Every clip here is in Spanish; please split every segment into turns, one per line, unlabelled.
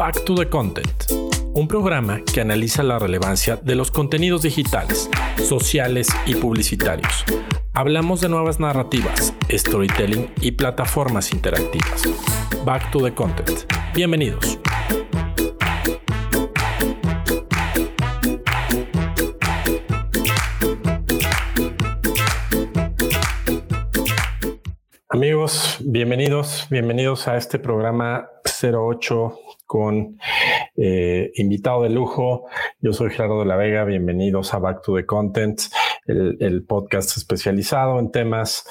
Back to the Content, un programa que analiza la relevancia de los contenidos digitales, sociales y publicitarios. Hablamos de nuevas narrativas, storytelling y plataformas interactivas. Back to the Content. Bienvenidos. Amigos, bienvenidos, bienvenidos a este programa 08 con eh, invitado de lujo. Yo soy Gerardo de la Vega, bienvenidos a Back to the Content, el, podcast especializado en temas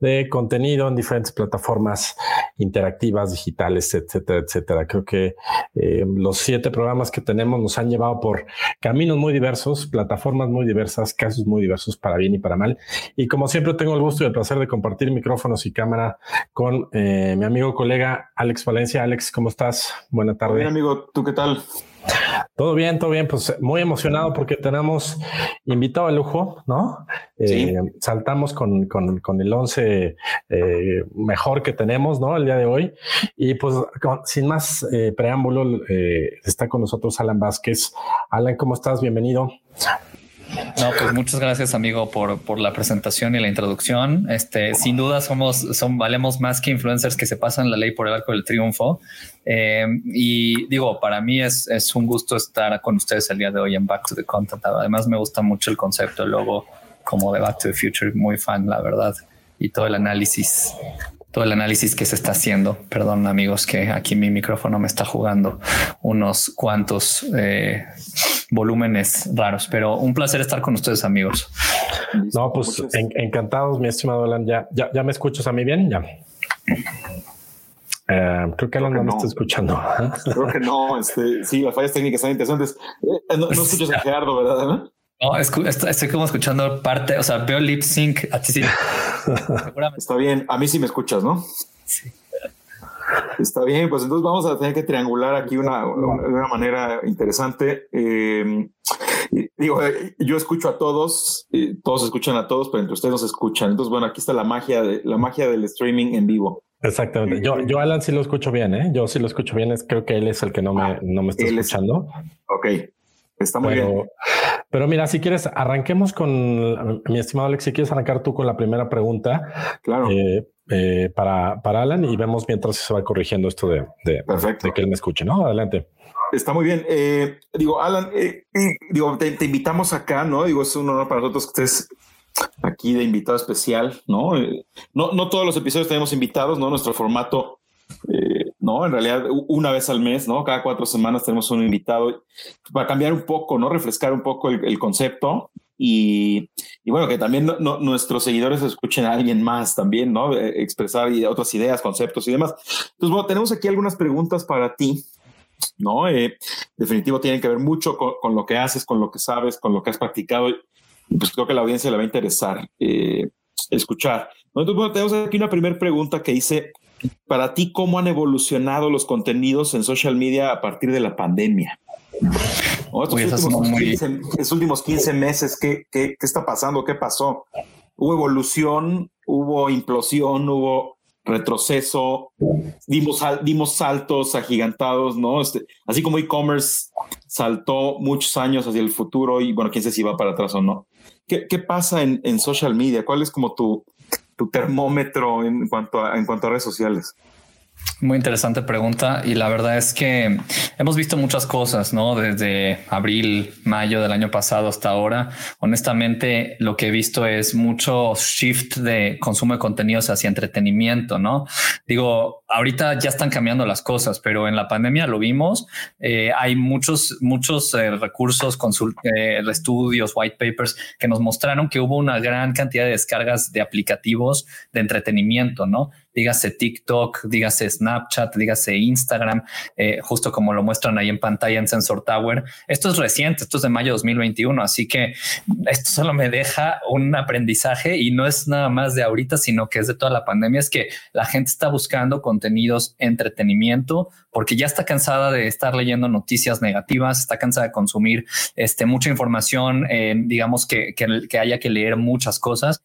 de contenido en diferentes plataformas interactivas, digitales, etcétera, etcétera. Creo que eh, los siete programas que tenemos nos han llevado por caminos muy diversos, plataformas muy diversas, casos muy diversos para bien y para mal. Y como siempre tengo el gusto y el placer de compartir micrófonos y cámara con eh, mi amigo colega Alex Valencia. Alex, ¿cómo estás? Buena tarde.
Bien, amigo, ¿tú qué tal?
Todo bien, todo bien. Pues muy emocionado porque tenemos invitado a lujo, ¿no? Eh, saltamos con, el 11 eh, mejor que tenemos, ¿no? El día de hoy. Y pues sin más eh, preámbulo, está con nosotros Alan Vázquez. Alan, ¿cómo estás? Bienvenido.
No, pues muchas gracias, amigo, por, por la presentación y la introducción. Este, sin duda somos, son, valemos más que influencers que se pasan la ley por el arco del triunfo. Eh, y digo, para mí es, es un gusto estar con ustedes el día de hoy en Back to the Content. Además, me gusta mucho el concepto, el logo como de Back to the Future, muy fan, la verdad, y todo el análisis todo el análisis que se está haciendo. Perdón, amigos, que aquí mi micrófono me está jugando unos cuantos eh, volúmenes raros, pero un placer estar con ustedes, amigos.
No, pues encantados, mi estimado Alan. Ya, ya, me escuchas a mí bien, ya. Eh, creo que Alan no, me está escuchando.
Creo que no. Este, sí, las fallas técnicas están interesantes. Eh, no, escuchas a Gerardo, ¿verdad?
No, estoy como escuchando parte, o sea, veo lip sync. A ti sí.
Está bien. A mí sí me escuchas, ¿no? Sí. Está bien, pues entonces vamos a tener que triangular aquí una, una manera interesante. Eh, digo, eh, yo escucho a todos, todos escuchan a todos, pero entre ustedes no se escuchan. Entonces, bueno, aquí está la magia de la magia del streaming en vivo.
Exactamente. Yo, yo Alan sí lo escucho bien, ¿eh? Yo sí lo escucho bien. Es, creo que él es el que no me, no me está escuchando.
ok. Está muy bien.
Pero mira, si quieres, arranquemos con mi estimado Alex. Si quieres arrancar tú con la primera pregunta.
Claro.
Eh, eh, para, para Alan y vemos mientras se va corrigiendo esto de, de, que él me escuche, ¿no? Adelante.
Está muy bien. Eh, digo, Alan, digo, te, invitamos acá, ¿no? Digo, es un honor para nosotros que estés aquí de invitado especial, ¿no? no, no todos los episodios tenemos invitados, ¿no? Nuestro formato ¿no? En realidad, una vez al mes, ¿no? Cada cuatro semanas tenemos un invitado para cambiar un poco, ¿no? Refrescar un poco el, concepto y, bueno, que también nuestros seguidores escuchen a alguien más también, ¿no? Eh, expresar otras ideas, conceptos y demás. Entonces, bueno, tenemos aquí algunas preguntas para ti, ¿no? Eh, definitivo tienen que ver mucho con, lo que haces, con lo que sabes, con lo que has practicado pues creo que la audiencia le va a interesar eh, escuchar. Entonces, bueno, tenemos aquí una primera pregunta que dice, para ti, ¿cómo han evolucionado los contenidos en social media a partir de la pandemia? Estos últimos, 15, meses, ¿qué, está pasando? ¿Qué pasó? ¿Hubo evolución? ¿Hubo implosión? ¿Hubo retroceso? Dimos, dimos saltos agigantados, ¿no? Este, así como e-commerce saltó muchos años hacia el futuro y bueno, quién sabe si va para atrás o no. ¿Qué, pasa en, en social media? ¿Cuál es como tu, tu termómetro en cuanto a, en cuanto a redes sociales?
Muy interesante pregunta y la verdad es que hemos visto muchas cosas, ¿no? Desde abril, mayo del año pasado hasta ahora. Honestamente, lo que he visto es mucho shift de consumo de contenidos hacia entretenimiento, ¿no? Digo, ahorita ya están cambiando las cosas, pero en la pandemia lo vimos. Eh, hay muchos, muchos eh, recursos, eh, estudios, white papers que nos mostraron que hubo una gran cantidad de descargas de aplicativos de entretenimiento, ¿no? Dígase TikTok, dígase Snapchat, dígase Instagram, eh, justo como lo muestran ahí en pantalla en Sensor Tower. Esto es reciente, esto es de mayo de 2021, así que esto solo me deja un aprendizaje y no es nada más de ahorita, sino que es de toda la pandemia, es que la gente está buscando contenidos entretenimiento porque ya está cansada de estar leyendo noticias negativas, está cansada de consumir este, mucha información, eh, digamos que, que haya que leer muchas cosas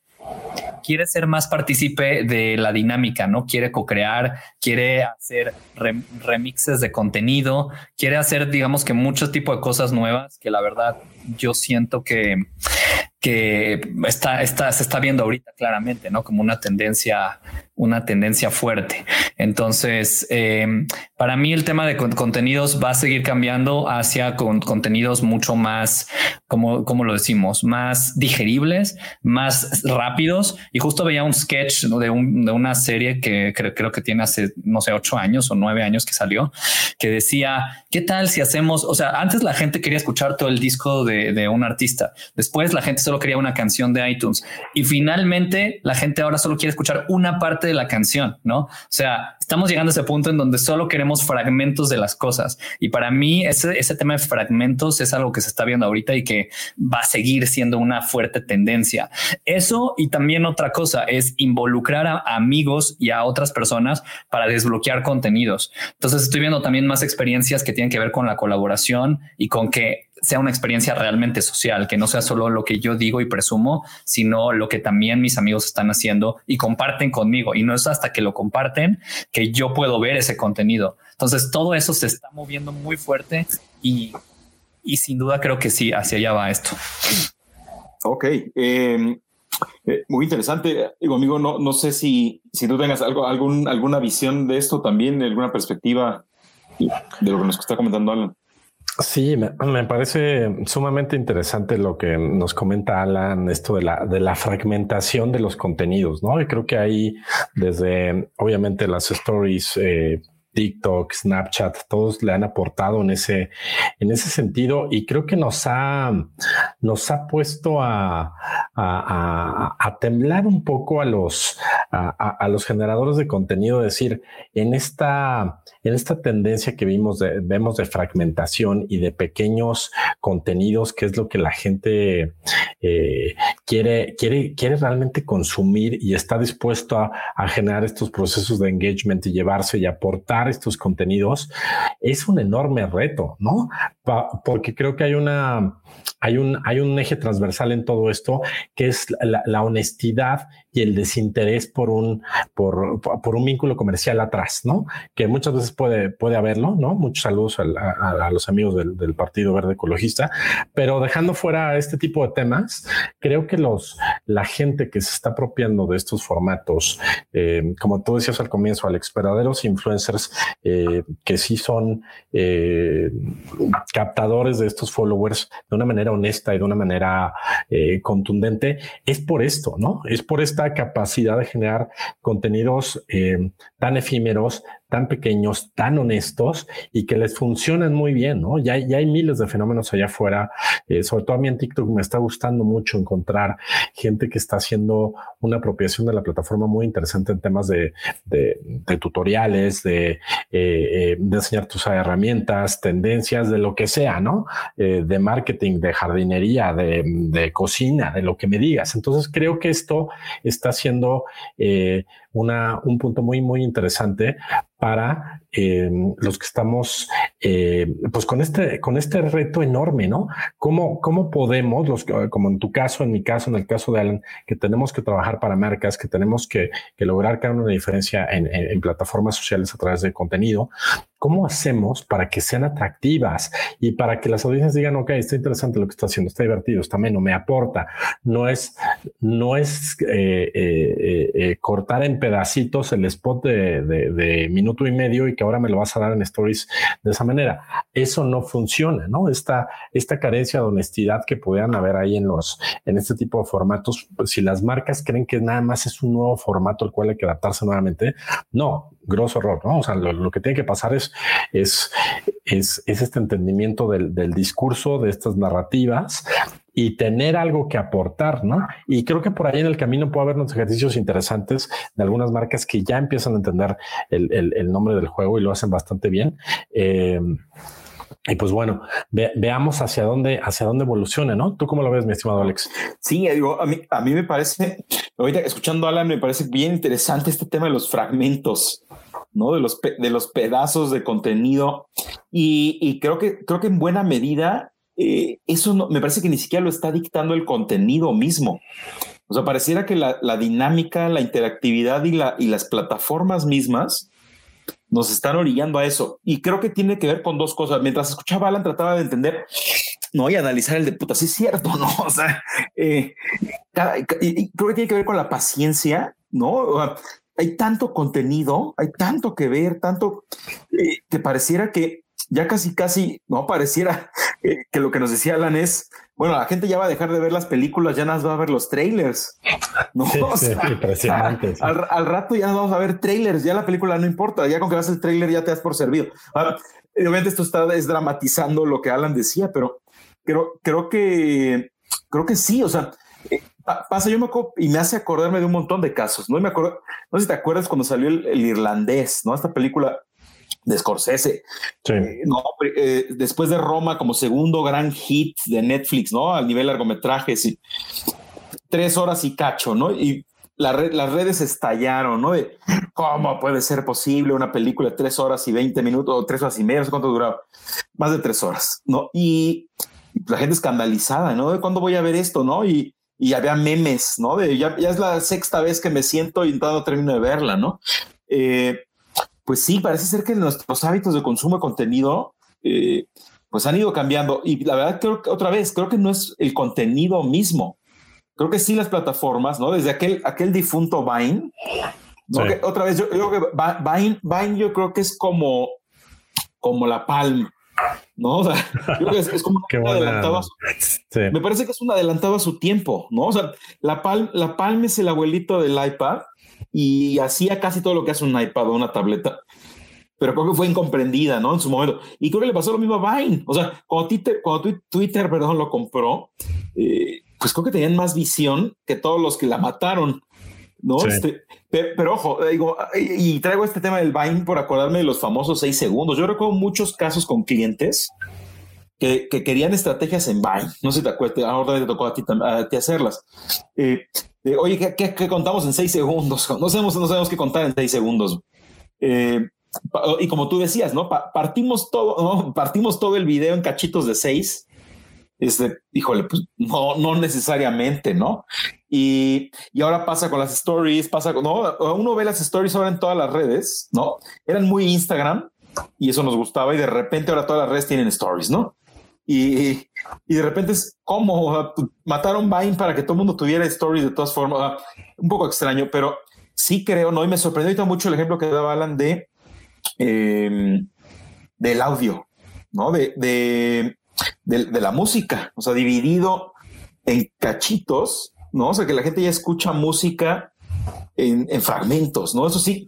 quiere ser más partícipe de la dinámica, ¿no? Quiere co-crear, quiere hacer remixes de contenido, quiere hacer, digamos que mucho tipo de cosas nuevas que la verdad yo siento que, que está, está, se está viendo ahorita claramente, ¿no? Como una tendencia una tendencia fuerte. Entonces, em, para mí el tema de contenidos va a seguir cambiando hacia contenidos mucho más, como, como lo decimos, más digeribles, más rápidos. Y justo veía un sketch de, una serie que creo, que tiene hace, no sé, ocho años o nueve años que salió, que decía, ¿qué tal si hacemos, o sea, antes la gente quería escuchar todo el disco de, de un artista, después la gente solo quería una canción de iTunes y finalmente la gente ahora solo quiere escuchar una parte de la canción, ¿no? O sea, estamos llegando a ese punto en donde solo queremos fragmentos de las cosas. Y para mí ese, ese tema de fragmentos es algo que se está viendo ahorita y que va a seguir siendo una fuerte tendencia. Eso y también otra cosa es involucrar a amigos y a otras personas para desbloquear contenidos. Entonces estoy viendo también más experiencias que tienen que ver con la colaboración y con que sea una experiencia realmente social, que no sea solo lo que yo digo y presumo, sino lo que también mis amigos están haciendo y comparten conmigo. Y no es hasta que lo comparten que yo puedo ver ese contenido. Entonces todo eso se está moviendo muy fuerte y, sin duda creo que sí, hacia allá va esto.
Ok. Em, eh, muy interesante. Digo, amigo, no, no sé si, si tú tengas algo, algún, alguna visión de esto también, alguna perspectiva de lo que nos está comentando Alan.
Sí, me, parece sumamente interesante lo que nos comenta Alan, esto de la, de la fragmentación de los contenidos, ¿no? Y creo que ahí, desde obviamente las stories, eh, TikTok, Snapchat, todos le han aportado en ese, en ese sentido. Y creo que nos ha, nos ha puesto a, a, temblar un poco a los, a, los generadores de contenido, decir, en esta, en esta tendencia que vimos de, vemos de fragmentación y de pequeños contenidos, que es lo que la gente eh, quiere, quiere, quiere realmente consumir y está dispuesto a generar estos procesos de engagement y llevarse y aportar estos contenidos es un enorme reto, ¿no? porque creo que hay una, hay un, hay un eje transversal en todo esto que es la, honestidad y el desinterés por un, por, por, un vínculo comercial atrás, ¿no? Que muchas veces puede, puede haberlo, ¿no? Muchos saludos a, los amigos del, Partido Verde Ecologista, pero dejando fuera este tipo de temas, creo que los, la gente que se está apropiando de estos formatos, eh, como tú decías al comienzo, Alex, verdaderos influencers eh, que sí son eh, captadores de estos followers de una manera honesta y de una manera contundente, es por esto, ¿no? Es por esta capacidad de generar contenidos eh, tan efímeros, tan pequeños, tan honestos y que les funcionan muy bien, ¿no? Ya, ya hay miles de fenómenos allá afuera, eh, sobre todo a mí en TikTok me está gustando mucho encontrar gente que está haciendo una apropiación de la plataforma muy interesante en temas de, de, tutoriales, de, eh, eh, de enseñar tus herramientas, tendencias, de lo que sea, ¿no? de marketing, de jardinería, de, de, cocina, de lo que me digas. Entonces creo que esto está siendo un punto muy, muy interesante para eh, los que estamos eh, pues con este, con este reto enorme, ¿no? ¿Cómo, cómo podemos, los, como en tu caso, en mi caso, en el caso de Alan, que tenemos que trabajar para marcas, que tenemos que, que lograr crear una diferencia en, en, plataformas sociales a través de contenido, ¿cómo hacemos para que sean atractivas y para que las audiencias digan, ok, está interesante lo que está haciendo, está divertido, está menos, me aporta? No es, no es eh, cortar en pedacitos el spot de, de, de minuto y medio y que ahora me lo vas a dar en stories de esa manera. Eso no funciona, ¿no? Esta, esta carencia de honestidad que puedan haber ahí en los, en este tipo de formatos, pues, si las marcas creen que nada más es un nuevo formato al cual hay que adaptarse nuevamente, no, grosso error, ¿no? O sea, lo, que tiene que pasar es, es, es, este entendimiento del, del discurso, de estas narrativas y tener algo que aportar, ¿no? Y creo que por ahí en el camino puede haber unos ejercicios interesantes de algunas marcas que ya empiezan a entender el, nombre del juego y lo hacen bastante bien. Eh, y pues bueno, veamos hacia dónde, hacia dónde evoluciona, ¿no? ¿Tú cómo lo ves, mi estimado Alex?
Sí, digo, a mí, a mí me parece, ahorita escuchando a Alan, me parece bien interesante este tema de los fragmentos, ¿no? De los, de los pedazos de contenido. Y, y creo que, creo que en buena medida eh, eso no, me parece que ni siquiera lo está dictando el contenido mismo. O sea, pareciera que la, la dinámica, la interactividad y, la, y las plataformas mismas nos están orillando a eso. Y creo que tiene que ver con dos cosas. Mientras escuchaba Alan, trataba de entender, no, y analizar el de puta, sí es cierto, ¿no? O sea, eh, y, creo que tiene que ver con la paciencia, ¿no? hay tanto contenido, hay tanto que ver, tanto eh, que pareciera que ya casi, casi, no pareciera eh, que lo que nos decía Alan es, bueno, la gente ya va a dejar de ver las películas, ya nos va a ver los trailers. No, impresionante. Al, rato ya vamos a ver trailers, ya la película no importa, ya con que vas el trailer ya te das por servido. obviamente esto está es dramatizando lo que Alan decía, pero creo, creo que creo que sí, o sea, eh, pasa, yo me acuerdo y me hace acordarme de un montón de casos, ¿no? me acuerdo, no sé si te acuerdas cuando salió el, irlandés, ¿no? Esta película de Scorsese. Eh, no, eh, después de Roma como segundo gran hit de Netflix, ¿no? Al nivel largometrajes y tres horas y cacho, ¿no? Y la las redes estallaron, ¿no? De cómo puede ser posible una película de tres horas y veinte minutos o tres horas y media, no sé cuánto duraba, más de tres horas, ¿no? Y la gente escandalizada, ¿no? De cuándo voy a ver esto, ¿no? Y, y había memes, ¿no? De ya, ya, es la sexta vez que me siento y no termino de verla, ¿no? Eh, pues sí, parece ser que nuestros hábitos de consumo de contenido eh, pues han ido cambiando. Y la verdad, creo que otra vez, creo que no es el contenido mismo. Creo que sí las plataformas, ¿no? Desde aquel, aquel difunto Vine. otra vez, yo, creo que Vine, Vine, yo creo que es como, como la Palm. ¿no? O sea, creo que es, como un adelantado. Me parece que es un adelantado a su tiempo, ¿no? O sea, la Palm, la Palm es el abuelito del iPad y hacía casi todo lo que hace un iPad o una tableta. Pero creo que fue incomprendida, ¿no? En su momento. Y creo que le pasó lo mismo a Vine. O sea, cuando Twitter, cuando Twitter perdón, lo compró, eh, pues creo que tenían más visión que todos los que la mataron. ¿no? Este, pero, ojo, digo, y, traigo este tema del Vine por acordarme de los famosos seis segundos. Yo recuerdo muchos casos con clientes que, querían estrategias en Vine. No sé si te acuerdas, ahora te tocó a ti, a ti hacerlas. Eh, oye, ¿qué, contamos en seis segundos? No sabemos, no sabemos qué contar en seis segundos. Eh, y como tú decías, ¿no? partimos todo, partimos todo el video en cachitos de seis. Este, híjole, pues no, no necesariamente, ¿no? Y, y ahora pasa con las stories, pasa con, no, uno ve las stories ahora en todas las redes, ¿no? Eran muy Instagram y eso nos gustaba y de repente ahora todas las redes tienen stories, ¿no? Y, y de repente es como mataron Vine para que todo el mundo tuviera stories de todas formas. Un poco extraño, pero sí creo, ¿no? Y me sorprendió mucho el ejemplo que daba Alan de em, del audio, ¿no? De, de, de, la música, o sea, dividido en cachitos, ¿no? O sea, que la gente ya escucha música en fragmentos, ¿no? Eso sí,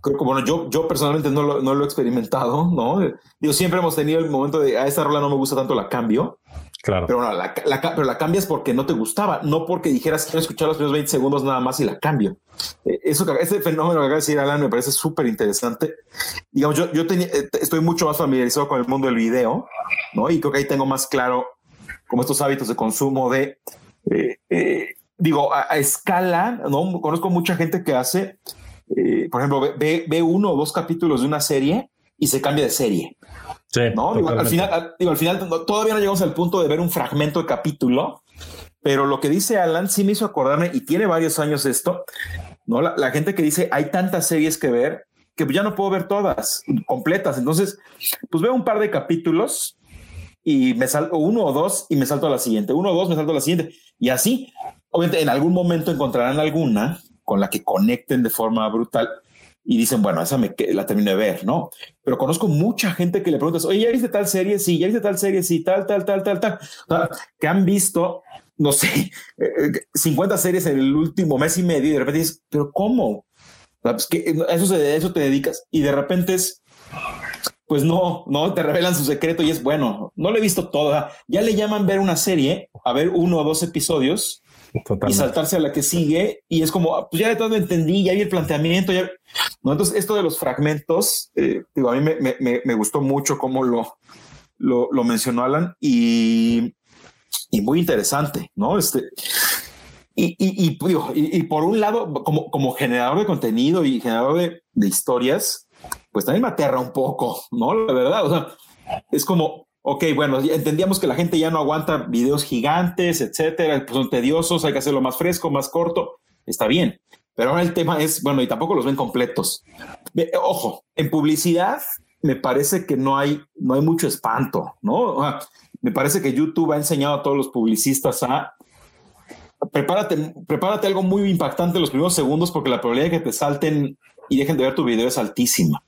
creo que bueno, yo, yo personalmente no lo, no lo he experimentado, ¿no? Digo, siempre hemos tenido el momento de a esta rola no me gusta tanto, la cambio.
Claro.
Pero, no, la, la, pero la cambias porque no te gustaba, no porque dijeras quiero escuchar los primeros 20 segundos nada más y la cambio. Eh, eso, ese fenómeno que acaba de decir Alan me parece súper interesante. Digamos, yo, yo tenía, eh, estoy mucho más familiarizado con el mundo del video, ¿no? Y creo que ahí tengo más claro como estos hábitos de consumo de, eh, digo, a, escala, ¿no? Conozco mucha gente que hace eh, por ejemplo, ve, ve, uno o dos capítulos de una serie y se cambia de serie.
Sí,
¿no? al final, digo, al final todavía no llegamos al punto de ver un fragmento de capítulo, pero lo que dice Alan sí me hizo acordarme y tiene varios años esto, ¿no? La, gente que dice hay tantas series que ver que ya no puedo ver todas completas. Entonces, pues veo un par de capítulos y me salto uno o dos y me salto a la siguiente, uno o dos, me salto a la siguiente. Y así, obviamente, en algún momento encontrarán alguna con la que conecten de forma brutal y dicen, bueno, esa me la termino de ver, ¿no? Pero conozco mucha gente que le preguntas, oye, ¿ya viste tal serie? Sí, ¿ya viste tal serie? Sí, tal, tal, tal, tal, tal. que han visto, no sé, 50 eh, series en el último mes y medio y de repente dices, ¿pero cómo? Pues que eso, se, eso te dedicas y de repente es, pues no, no te revelan su secreto y es bueno, no lo he visto toda. Ya le llaman ver una serie, a ver uno o dos episodios y saltarse a la que sigue. Y es como, ah, pues ya de todo entendí, ya hay el planteamiento. Ya... ¿no? Entonces, esto de los fragmentos, eh, digo, a mí me, me, gustó mucho cómo lo, lo, lo mencionó Alan y, y, muy interesante, ¿no? Este, y, y, y, por un lado, como, como generador de contenido y generador de, de historias, pues también me aterra un poco, ¿no? La verdad, o sea, es como, ok, bueno, entendíamos que la gente ya no aguanta videos gigantes, etcétera, pues son tediosos, hay que hacerlo más fresco, más corto, está bien. Pero ahora el tema es, bueno, y tampoco los ven completos. Ojo, en publicidad me parece que no hay, no hay mucho espanto, ¿no? me parece que YouTube ha enseñado a todos los publicistas a prepárate, prepárate algo muy impactante los primeros segundos porque la probabilidad de que te salten y dejen de ver tu video es altísima.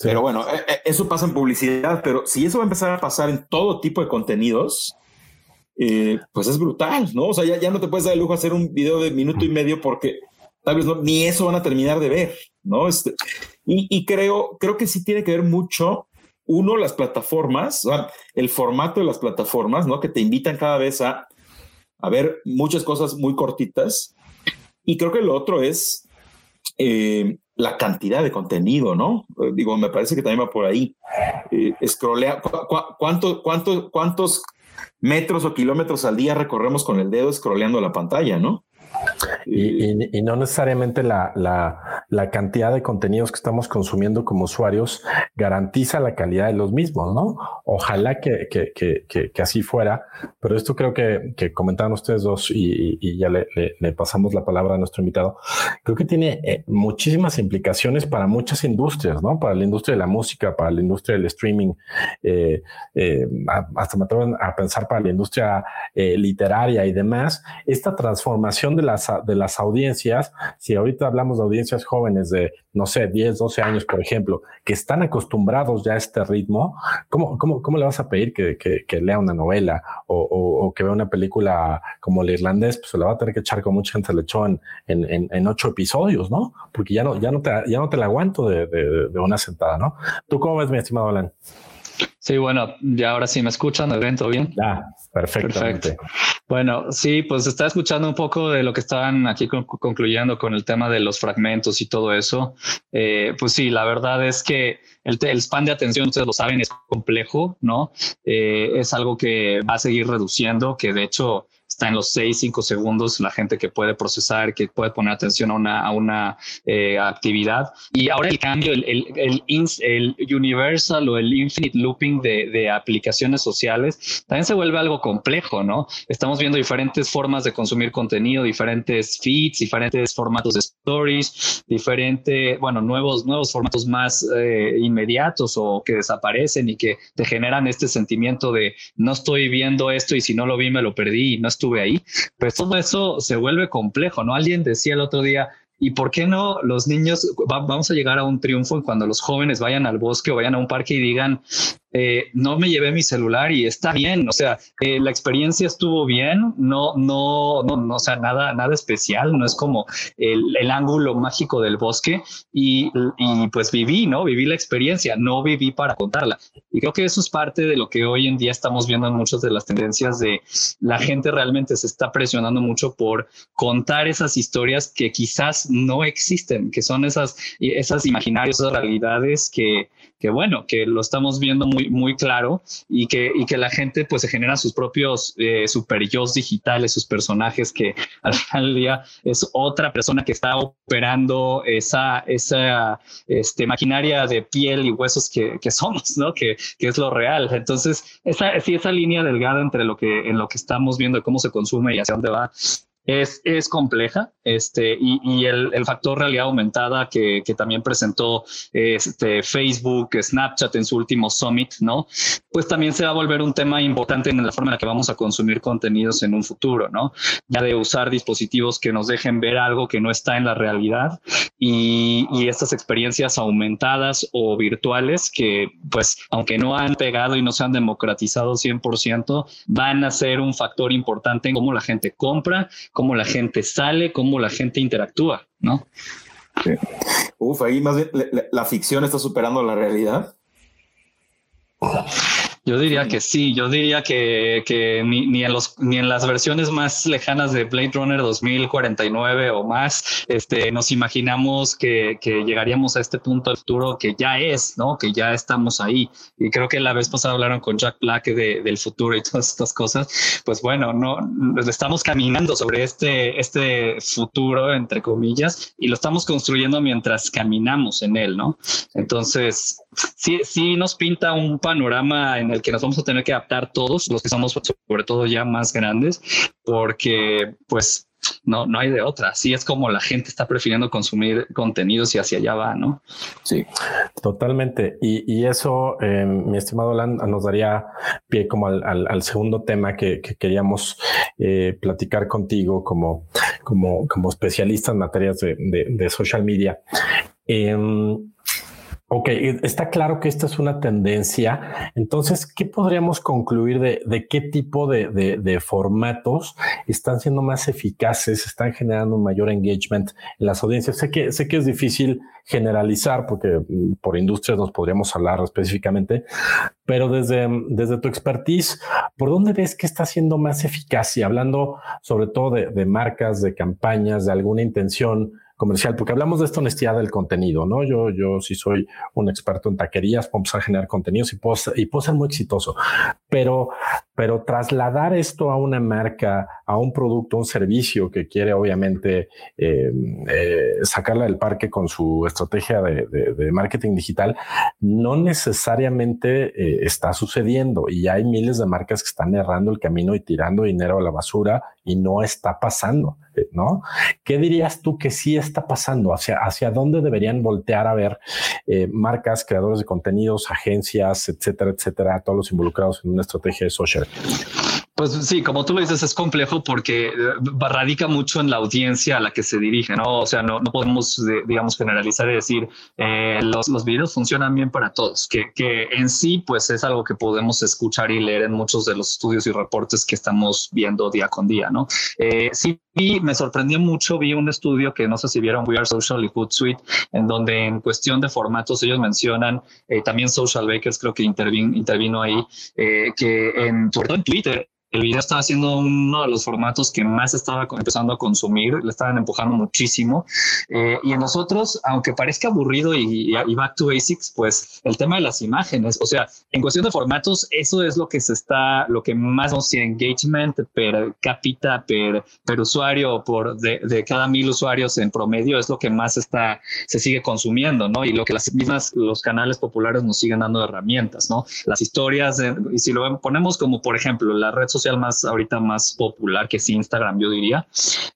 Pero bueno, e, e, eso pasa en publicidad, pero si eso va a empezar a pasar en todo tipo de contenidos, eh, pues es brutal, ¿no? O sea, ya, no te puedes dar el lujo hacer un video de minuto y medio porque tal vez ni eso van a terminar de ver, ¿no? Este, y, creo, creo que sí tiene que ver mucho, uno, las plataformas, el formato de las plataformas, ¿no? Que te invitan cada vez a, a ver muchas cosas muy cortitas. Y creo que lo otro es eh, la cantidad de contenido, ¿no? Eh, digo, me parece que también va por ahí. Eh, cuánto, ¿Cuántos metros o kilómetros al día recorremos con el dedo scrolleando la pantalla, no?
Y, no necesariamente la, la, cantidad de contenidos que estamos consumiendo como usuarios garantiza la calidad de los mismos, ¿no? Ojalá que, que, que, que así fuera, pero esto creo que, comentaban ustedes dos y, ya le, le, pasamos la palabra a nuestro invitado. Creo que tiene eh, muchísimas implicaciones para muchas industrias, ¿no? Para la industria de la música, para la industria del streaming, eh, eh, hasta me atrevo a pensar para la industria literaria y demás. Esta transformación de las, de las audiencias, si ahorita hablamos de audiencias jóvenes de, no sé, 10, 12 años, por ejemplo, que están acostumbrados ya a este ritmo, ¿cómo, cómo, cómo le vas a pedir que, que, lea una novela o, o, que vea una película como el irlandés? Pues se la va a tener que echar con mucha gente, le echó en, en, en, ocho episodios, ¿no? Porque ya no, ya no te, ya no te la aguanto de, de, de una sentada, ¿no? ¿Tú cómo ves, mi estimado Alan?
Sí, bueno, ya ahora sí me escuchan, ¿me ven todo bien?
Ya, perfecto.
Bueno, sí, pues está escuchando un poco de lo que estaban aquí concluyendo con el tema de los fragmentos y todo eso. Eh, pues sí, la verdad es que el, el, span de atención, ustedes lo saben, es complejo, ¿no? Eh, es algo que va a seguir reduciendo, que de hecho está en los 6, 5 segundos la gente que puede procesar, que puede poner atención a una, a una eh, actividad. Y ahora el cambio, el, el, el, universal o el infinite looping de, de, aplicaciones sociales también se vuelve algo complejo, ¿no? Estamos viendo diferentes formas de consumir contenido, diferentes feeds, diferentes formatos de stories, diferentes, bueno, nuevos, nuevos formatos más eh, inmediatos o que desaparecen y que te generan este sentimiento de no estoy viendo esto y si no lo vi me lo perdí no estoy ahí, pues todo eso se vuelve complejo, ¿no? Alguien decía el otro día, ¿Y por qué no los niños vamos a llegar a un triunfo cuando los jóvenes vayan al bosque o vayan a un parque y digan, eh, no me llevé mi celular y está bien, o sea, eh, la experiencia estuvo bien, no, no, no, no, o sea, nada, nada especial, no es como el, ángulo mágico del bosque y, y, pues viví, ¿no? Viví la experiencia, no viví para contarla. Y creo que eso es parte de lo que hoy en día estamos viendo en muchas de las tendencias de la gente realmente se está presionando mucho por contar esas historias que quizás no existen, que son esas, esas imaginarios, esas realidades que, que bueno, que lo estamos viendo muy, muy claro y que, y que la gente pues se genera sus propios eh, super digitales, sus personajes que al final del día es otra persona que está operando esa, esa este, maquinaria de piel y huesos que, que somos, ¿no? Que, que, es lo real. Entonces, esa, sí, esa línea delgada entre lo que, en lo que estamos viendo, cómo se consume y hacia dónde va, es, es compleja este, y, y el, el, factor realidad aumentada que, que, también presentó este, Facebook, Snapchat en su último summit, ¿no? Pues también se va a volver un tema importante en la forma en la que vamos a consumir contenidos en un futuro, ¿no? Ya de usar dispositivos que nos dejen ver algo que no está en la realidad y, y estas experiencias aumentadas o virtuales que, pues, aunque no han pegado y no se han democratizado 100%, van a ser un factor importante en cómo la gente compra, cómo la gente sale, cómo la gente interactúa, ¿no?
Uf, ahí más bien la ficción está superando la realidad.
Yo diría que sí, yo diría que, que ni, ni, en los, ni en las versiones más lejanas de Blade Runner 2049 o más, este, nos imaginamos que, que llegaríamos a este punto del futuro que ya es, ¿no? Que ya estamos ahí. Y creo que la vez pasada hablaron con Jack Black de, del futuro y todas estas cosas. Pues bueno, no estamos caminando sobre este, este futuro, entre comillas, y lo estamos construyendo mientras caminamos en él, ¿no? Entonces, sí, sí nos pinta un panorama en el que nos vamos a tener que adaptar todos, los que somos sobre todo ya más grandes, porque pues no, no hay de otra. Así es como la gente está prefiriendo consumir contenidos y hacia allá va, ¿no?
Sí, totalmente. Y, eso, eh, mi estimado Alan, nos daría pie como al, segundo tema que, queríamos eh, platicar contigo como, como, como especialista en materias de, social media. Em, Ok, está claro que esta es una tendencia. Entonces, ¿qué podríamos concluir de, qué tipo de, formatos están siendo más eficaces, están generando un mayor engagement en las audiencias? Sé que, sé que es difícil generalizar porque mm, por industrias nos podríamos hablar específicamente, pero desde, desde tu expertise, ¿por dónde ves que está siendo más eficaz? Y hablando sobre todo de marcas, de campañas, de alguna intención comercial, porque hablamos de esta honestidad del contenido, ¿no? Yo, yo sí soy un experto en taquerías, puedo a generar contenidos y puedo, y puedo ser muy exitoso, pero, pero trasladar esto a una marca, a un producto, un servicio que quiere obviamente eh, eh, sacarla del parque con su estrategia de, marketing digital, no necesariamente eh, está sucediendo y hay miles de marcas que están errando el camino y tirando dinero a la basura y no está pasando. ¿no? ¿Qué dirías tú que sí está pasando? ¿Hacia, hacia dónde deberían voltear a ver eh, marcas, creadores de contenidos, agencias, etcétera, etcétera, todos los involucrados en una estrategia de social?
Pues sí, como tú lo dices, es complejo porque eh, radica mucho en la audiencia a la que se dirige, ¿no? O sea, no, podemos, digamos, generalizar y decir eh, los, videos funcionan bien para todos, que, en sí, pues es algo que podemos escuchar y leer en muchos de los estudios y reportes que estamos viendo día con día, ¿no? Eh, sí, me sorprendió mucho, vi un estudio que no sé si vieron, We Are Social y Hootsuite, en donde en cuestión de formatos ellos mencionan, eh, también Social Bakers creo que intervino, intervino ahí, que en, sobre todo en Twitter, el video estaba siendo uno de los formatos que más estaba empezando a consumir, le estaban empujando muchísimo. Eh, y en nosotros, aunque parezca aburrido y, y, back to basics, pues el tema de las imágenes, o sea, en cuestión de formatos, eso es lo que se está, lo que más nos tiene engagement per cápita, per, per usuario, por de, de, cada mil usuarios en promedio, es lo que más está, se sigue consumiendo, ¿no? Y lo que las mismas, los canales populares nos siguen dando herramientas, ¿no? Las historias, y si lo ponemos como, por ejemplo, la red social, social más ahorita más popular que es Instagram, yo diría.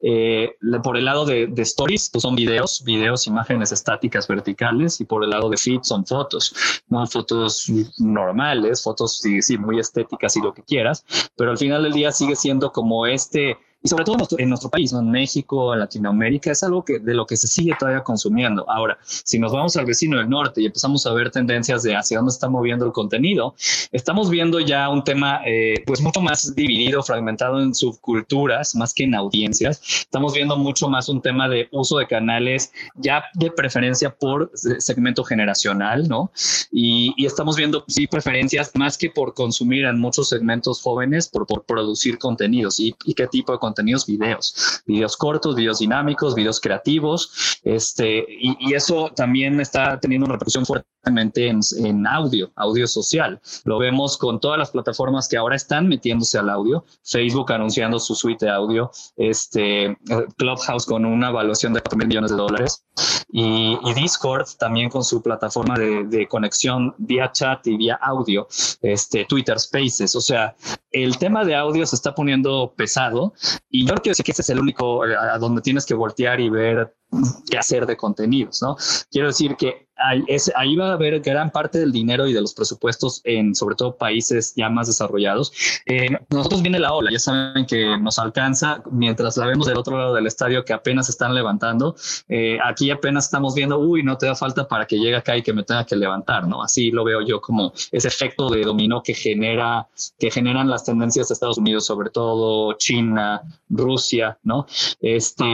Eh, por el lado de, stories, pues son videos, videos, imágenes estáticas verticales y por el lado de feed son fotos, no fotos normales, fotos sí, sí, muy estéticas y lo que quieras, pero al final del día sigue siendo como este y sobre todo en nuestro, país, en México, en Latinoamérica, es algo que de lo que se sigue todavía consumiendo. Ahora, si nos vamos al vecino del norte y empezamos a ver tendencias de hacia dónde está moviendo el contenido, estamos viendo ya un tema eh, pues mucho más dividido, fragmentado en subculturas, más que en audiencias. Estamos viendo mucho más un tema de uso de canales ya de preferencia por segmento generacional, ¿no? Y, estamos viendo, sí, preferencias más que por consumir en muchos segmentos jóvenes, por, por producir contenidos y, y qué tipo de contenido contenidos videos, videos cortos, videos dinámicos, videos creativos, este, y, eso también está teniendo una repercusión fuertemente en, en, audio, audio social. Lo vemos con todas las plataformas que ahora están metiéndose al audio, Facebook anunciando su suite de audio, este, Clubhouse con una evaluación de 4 mil millones de dólares y, Discord también con su plataforma de, de, conexión vía chat y vía audio, este, Twitter Spaces. O sea, el tema de audio se está poniendo pesado y yo quiero decir que ese es el único eh, a donde tienes que voltear y ver qué hacer de contenidos, ¿no? Quiero decir que ahí, va a haber gran parte del dinero y de los presupuestos en sobre todo países ya más desarrollados. Eh, nosotros viene la ola, ya saben que nos alcanza mientras la vemos del otro lado del estadio que apenas están levantando. Eh, aquí apenas estamos viendo, uy, no te da falta para que llegue acá y que me tenga que levantar, ¿no? Así lo veo yo como ese efecto de dominó que genera, que generan las tendencias de Estados Unidos, sobre todo China, Rusia, ¿no? Este,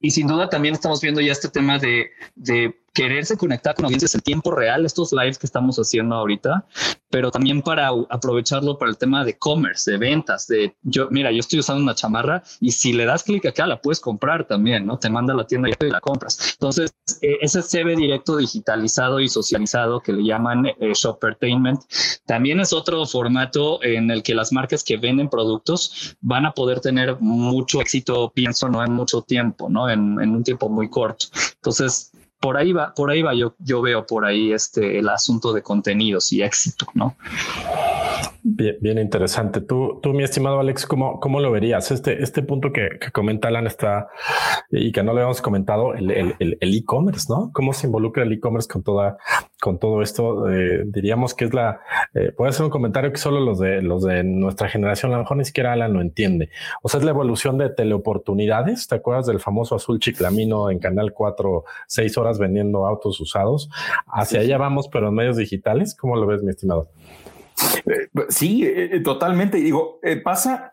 y sin duda también estamos viendo ya este tema de, de quererse conectar con audiencias en tiempo real, estos lives que estamos haciendo ahorita, pero también para aprovecharlo para el tema de commerce, de ventas, de yo, mira, yo estoy usando una chamarra y si le das clic acá la puedes comprar también, ¿no? Te manda a la tienda y la compras. Entonces, eh, ese CV directo digitalizado y socializado que le llaman eh, shoppertainment, también es otro formato en el que las marcas que venden productos van a poder tener mucho éxito, pienso, no en mucho tiempo, ¿no? En, en un tiempo muy corto. Entonces, por ahí va, por ahí va, yo, yo veo por ahí este, el asunto de contenidos y éxito, ¿no?
Bien, interesante. Tú, tú, mi estimado Alex, ¿cómo, cómo lo verías? Este, este punto que, comenta Alan está y que no le hemos comentado, el e-commerce, ¿no? ¿Cómo se involucra el e-commerce con toda, con todo esto? Eh, diríamos que es la, eh, puede ser un comentario que solo los de, los de nuestra generación, a lo mejor ni siquiera Alan lo entiende. O sea, es la evolución de teleoportunidades. ¿Te acuerdas del famoso azul chiclamino en Canal 4, seis horas vendiendo autos usados? Hacia allá vamos, pero en medios digitales. ¿Cómo lo ves, mi estimado?
Eh, sí, eh, totalmente. Digo, eh, pasa,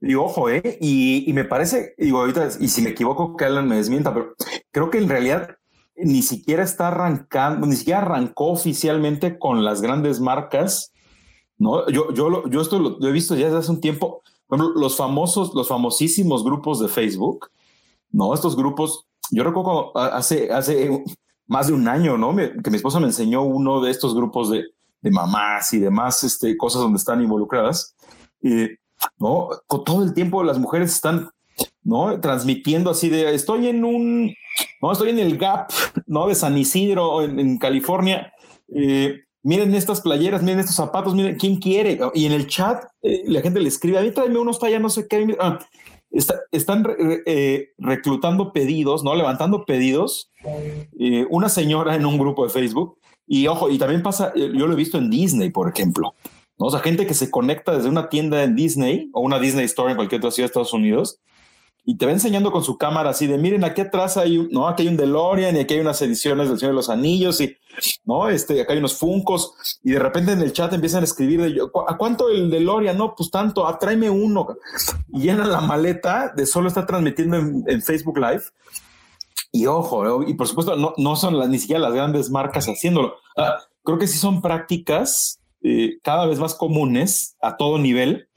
digo, ojo, eh, y, me parece, digo, ahorita, y si me equivoco, que Alan me desmienta, pero creo que en realidad ni siquiera está arrancando, ni siquiera arrancó oficialmente con las grandes marcas. No, yo, yo, yo esto lo, he visto ya desde hace un tiempo. los famosos, los famosísimos grupos de Facebook, no, estos grupos, yo recuerdo hace, hace más de un año, no, que mi esposa me enseñó uno de estos grupos de, de mamás y demás este, cosas donde están involucradas. ¿no? Con todo el tiempo las mujeres están ¿no? transmitiendo así de estoy en un, no, estoy en el Gap, ¿no? De San Isidro en, California. Eh, miren estas playeras, miren estos zapatos, miren quién quiere. Y en el chat eh, la gente le escribe, a mí tráeme unos para allá, no sé qué. Ah, están eh, reclutando pedidos, ¿no? Levantando pedidos. una señora en un grupo de Facebook y ojo, y también pasa, eh, yo lo he visto en Disney, por ejemplo. ¿no? O sea, gente que se conecta desde una tienda en Disney o una Disney Store en cualquier otra ciudad de Estados Unidos y te va enseñando con su cámara así de miren aquí atrás hay un, no aquí hay un DeLorean y aquí hay unas ediciones del Señor de los Anillos y no este acá hay unos Funcos y de repente en el chat empiezan a escribir de a cuánto el DeLorean no pues tanto ah, tráeme uno y llenan la maleta de solo estar transmitiendo en Facebook Live y ojo, y por supuesto, no, no son las, ni siquiera las grandes marcas haciéndolo. Ah, creo que sí son prácticas eh, cada vez más comunes a todo nivel,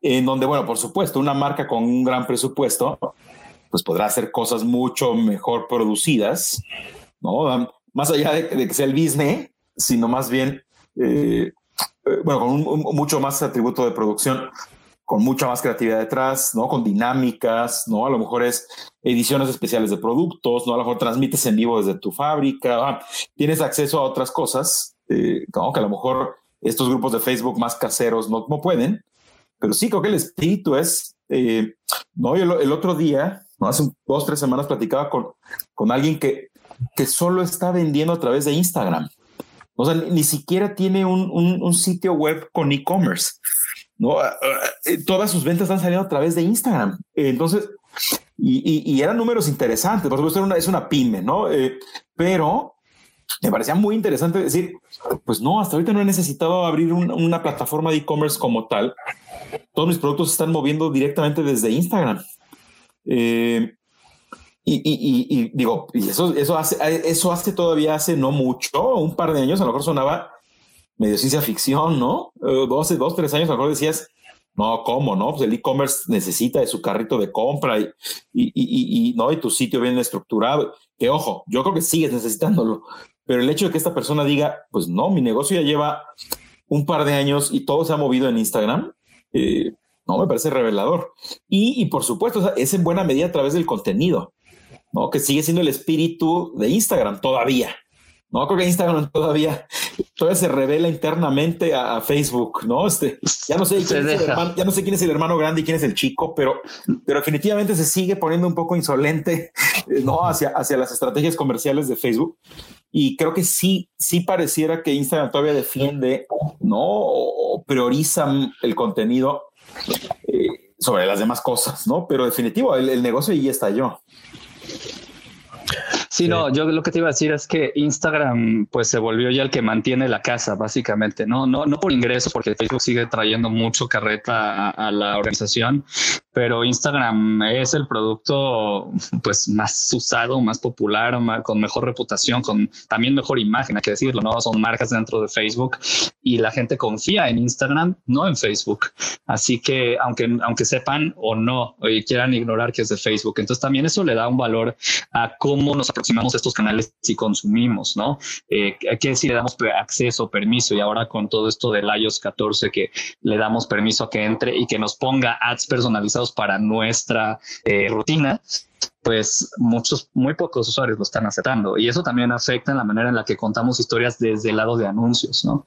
en donde, bueno, por supuesto, una marca con un gran presupuesto, pues podrá hacer cosas mucho mejor producidas, ¿no? Más allá de, que sea el business, sino más bien, eh, eh, bueno, con un, mucho más atributo de producción con mucha más creatividad detrás, ¿no? Con dinámicas, ¿no? A lo mejor es ediciones especiales de productos, ¿no? A lo mejor transmites en vivo desde tu fábrica, ah, tienes acceso a otras cosas, eh, que a lo mejor estos grupos de Facebook más caseros no, no pueden, pero sí creo que el espíritu es, eh, ¿no? Yo el, otro día, ¿no? hace dos, tres semanas platicaba con, con alguien que, que solo está vendiendo a través de Instagram. O sea, ni siquiera tiene un, un, un sitio web con e-commerce. ¿No? Ah, ah, eh, todas sus ventas están saliendo a través de Instagram. Entonces, y, eran números interesantes, por supuesto, una, es una pyme, ¿no? Eh, pero me parecía muy interesante decir, pues no, hasta ahorita no he necesitado abrir una plataforma de e-commerce como tal. Todos mis productos se están moviendo directamente desde Instagram. Eh, y, digo, y eso, eso hace, eso hace todavía hace no mucho, un par de años, a lo mejor sonaba medio ciencia ficción, ¿no? Eh, dos, dos, tres años a lo mejor decías, no, ¿cómo, no? Pues el e-commerce necesita de su carrito de compra y, y, y, y, no, y tu sitio bien estructurado. Que ojo, yo creo que sigues necesitándolo, pero el hecho de que esta persona diga, pues no, mi negocio ya lleva un par de años y todo se ha movido en Instagram, eh, no, me parece revelador. Y, y por supuesto, es en buena medida a través del contenido, ¿no? Que sigue siendo el espíritu de Instagram todavía. No, creo que Instagram todavía, todavía se revela internamente a, Facebook, ¿no? Este, ya no sé quién es el hermano, ya no sé quién es el hermano grande y quién es el chico, pero, pero definitivamente se sigue poniendo un poco insolente, eh, ¿no? Hacia, hacia las estrategias comerciales de Facebook. Y creo que sí, sí pareciera que Instagram todavía defiende, ¿no? O prioriza el contenido eh, sobre las demás cosas, ¿no? Pero definitivo, el, el negocio ya estalló.
Sí, no, yo lo que te iba a decir es que Instagram pues se volvió ya el que mantiene la casa, básicamente, no, no, no por ingresos, porque Facebook sigue trayendo mucho carreta a, la organización, pero Instagram es el producto pues más usado, más popular, con mejor reputación, con también mejor imagen, hay que decirlo, ¿no? Son marcas dentro de Facebook y la gente confía en Instagram, no en Facebook. Así que aunque, aunque sepan o no, y quieran ignorar que es de Facebook, entonces también eso le da un valor a cómo nos aproximamos a estos canales si consumimos, ¿no? Eh, que si le damos acceso, permiso y ahora con todo esto del iOS 14 que le damos permiso a que entre y que nos ponga ads personalizados para nuestra eh, rutina, pues muchos, muy pocos usuarios lo están aceptando. Y eso también afecta en la manera en la que contamos historias desde el lado de anuncios, ¿no?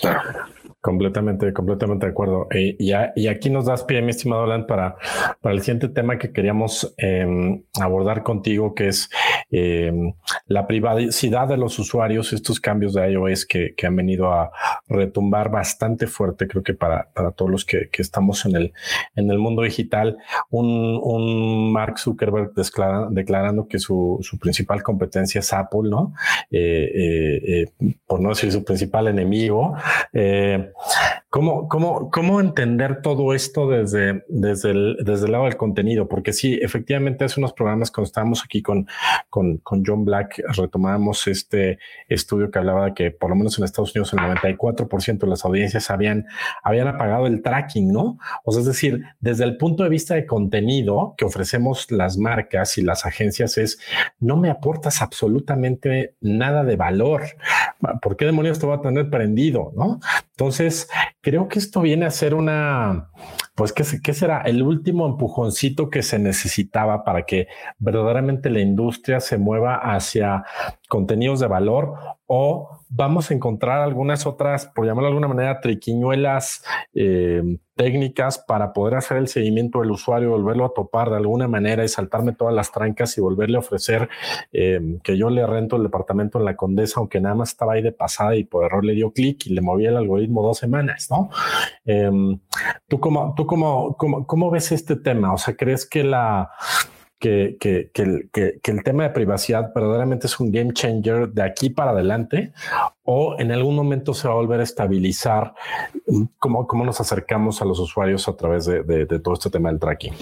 Claro. Completamente, completamente de acuerdo. Eh, y, y, aquí nos das pie, mi estimado Alan, para, para el siguiente tema que queríamos em, abordar contigo, que es em, la privacidad de los usuarios, estos cambios de iOS que, que, han venido a retumbar bastante fuerte, creo que para, para todos los que, que estamos en el, en el mundo digital. Un, un Mark Zuckerberg declarando que su, su, principal competencia es Apple, ¿no? Eh, eh, por no decir su principal enemigo. ¿Cómo, cómo, cómo entender todo esto desde, desde, el, desde el lado del contenido? Porque sí, efectivamente, hace unos programas cuando estábamos aquí con, con, con John Black, retomábamos este estudio que hablaba de que por lo menos en Estados Unidos el 94% de las audiencias habían, habían apagado el tracking, ¿no? O sea, es decir, desde el punto de vista de contenido que ofrecemos las marcas y las agencias es, no me aportas absolutamente nada de valor. ¿Por qué demonios te va a tener prendido? ¿No? Entonces, creo que esto viene a ser una, pues, ¿qué, ¿qué, será? El último empujoncito que se necesitaba para que verdaderamente la industria se mueva hacia contenidos de valor o vamos a encontrar algunas otras, por llamarlo de alguna manera, triquiñuelas eh, técnicas para poder hacer el seguimiento del usuario, volverlo a topar de alguna manera y saltarme todas las trancas y volverle a ofrecer eh, que yo le rento el departamento en la Condesa, aunque nada más estaba ahí de pasada y por error le dio clic y le movía el algoritmo dos semanas, ¿no? Em, ¿Tú, cómo, tú cómo, cómo, cómo ves este tema? O sea, ¿crees que la que, que, que, el, que, el tema de privacidad verdaderamente es un game changer de aquí para adelante o en algún momento se va a volver a estabilizar cómo, cómo nos acercamos a los usuarios a través de, de todo este tema del tracking.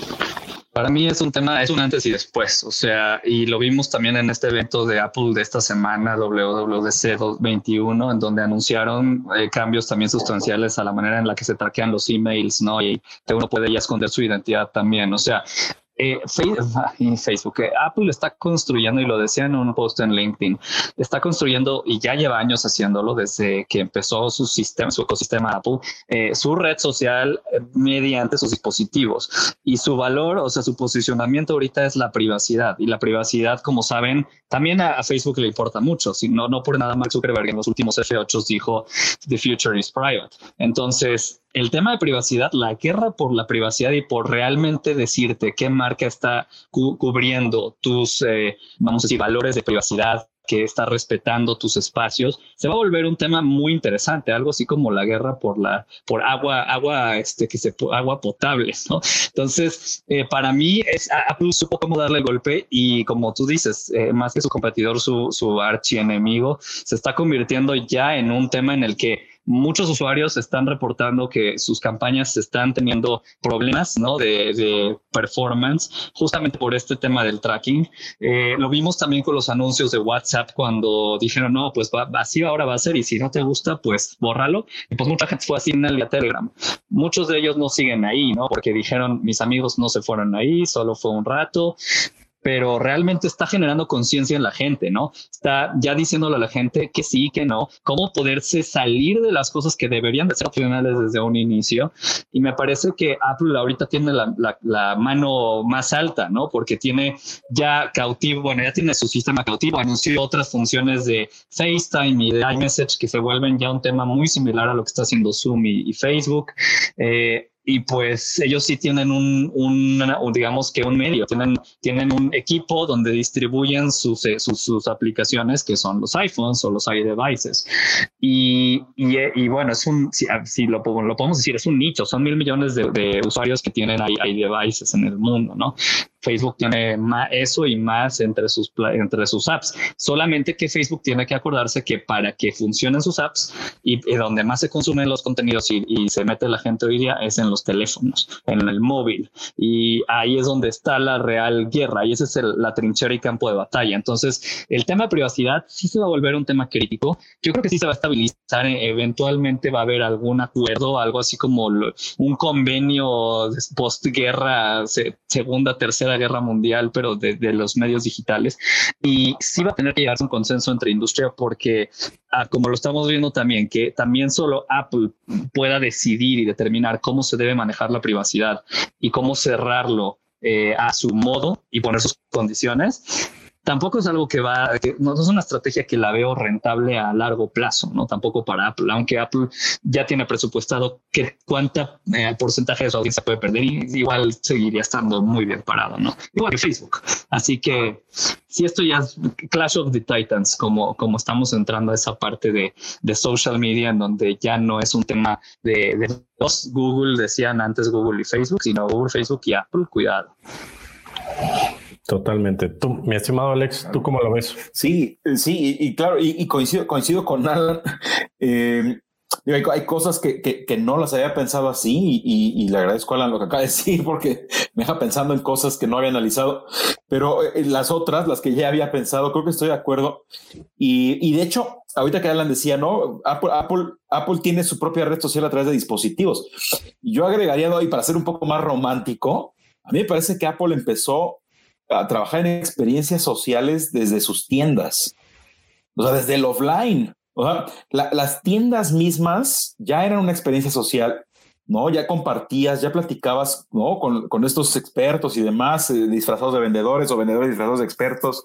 Para mí es un tema, es un antes y después, o sea, y lo vimos también en este evento de Apple de esta semana, WWDC 2021, en donde anunciaron eh, cambios también sustanciales a la manera en la que se traquean los emails, ¿no? Y que uno puede ya esconder su identidad también, o sea, eh, Facebook, eh, Apple está construyendo, y lo decía en un post en LinkedIn, está construyendo y ya lleva años haciéndolo desde que empezó su sistema, su ecosistema Apple, eh, su red social mediante sus dispositivos. Y su valor, o sea, su posicionamiento ahorita es la privacidad. Y la privacidad, como saben, también a, Facebook le importa mucho. Si no, no por nada, Mark Zuckerberg en los últimos F8 dijo: The future is private. Entonces, el tema de privacidad, la guerra por la privacidad y por realmente decirte qué marca está cubriendo tus, eh, vamos a decir, valores de privacidad, que está respetando tus espacios, se va a volver un tema muy interesante, algo así como la guerra por la por agua, agua, este, que se agua potable, ¿no? Entonces, eh, para mí es Apple supo cómo darle el golpe y como tú dices, eh, más que su competidor, su, su archienemigo, se está convirtiendo ya en un tema en el que muchos usuarios están reportando que sus campañas están teniendo problemas ¿no? de, performance justamente por este tema del tracking. Eh, lo vimos también con los anuncios de WhatsApp cuando dijeron, no, pues va, así ahora va a ser y si no te gusta, pues bórralo. Y pues mucha gente fue así en el Telegram. Muchos de ellos no siguen ahí, ¿no? Porque dijeron, mis amigos no se fueron ahí, solo fue un rato pero realmente está generando conciencia en la gente, ¿no? Está ya diciéndole a la gente que sí, que no, cómo poderse salir de las cosas que deberían de ser opcionales desde un inicio. Y me parece que Apple ahorita tiene la, la, mano más alta, ¿no? Porque tiene ya cautivo, bueno, ya tiene su sistema cautivo, anunció otras funciones de FaceTime y de iMessage que se vuelven ya un tema muy similar a lo que está haciendo Zoom y, Facebook. Eh, y pues ellos sí tienen un, un, digamos que un medio, tienen, tienen un equipo donde distribuyen sus, eh, sus, sus aplicaciones que son los iPhones o los iDevices. Y, y, y bueno, es un, si, ah, lo, lo, podemos decir, es un nicho, son mil millones de, de usuarios que tienen iDevices en el mundo, ¿no? Facebook tiene más eso y más entre sus, entre sus apps. Solamente que Facebook tiene que acordarse que para que funcionen sus apps y, donde más se consumen los contenidos y, y, se mete la gente hoy día es en los teléfonos, en el móvil. Y ahí es donde está la real guerra y ese es la trinchera y campo de batalla. Entonces, el tema de privacidad sí se va a volver un tema crítico. Yo creo que sí se va a estabilizar. Eventualmente va a haber algún acuerdo, algo así como un convenio postguerra, segunda, tercera guerra mundial, pero de, los medios digitales. Y sí va a tener que llegarse un consenso entre industria porque, ah, como lo estamos viendo también, que también solo Apple pueda decidir y determinar cómo se debe manejar la privacidad y cómo cerrarlo eh, a su modo y poner sus condiciones tampoco es algo que va, no, es una estrategia que la veo rentable a largo plazo, no tampoco para Apple, aunque Apple ya tiene presupuestado que cuánta eh, porcentaje de su audiencia puede perder y igual seguiría estando muy bien parado, no igual que Facebook. Así que si esto ya es Clash of the Titans, como, como estamos entrando a esa parte de, de social media en donde ya no es un tema de, de dos Google, decían antes Google y Facebook, sino Google, Facebook y Apple, cuidado.
Totalmente. Tú, mi estimado Alex, ¿tú cómo lo ves?
Sí, sí, y, claro, y, coincido, coincido con Alan. Eh, hay, cosas que, que, no las había pensado así y, le agradezco a Alan lo que acaba de decir porque me deja pensando en cosas que no había analizado, pero eh, las otras, las que ya había pensado, creo que estoy de acuerdo. Y, de hecho, ahorita que Alan decía, ¿no? Apple, Apple, Apple tiene su propia red social a través de dispositivos. Yo agregaría hoy para ser un poco más romántico, a mí me parece que Apple empezó a trabajar en experiencias sociales desde sus tiendas, o sea, desde el offline. O sea, las tiendas mismas ya eran una experiencia social ¿no? Ya compartías, ya platicabas, ¿no? Con, estos expertos y demás, eh, disfrazados de vendedores o vendedores disfrazados de expertos,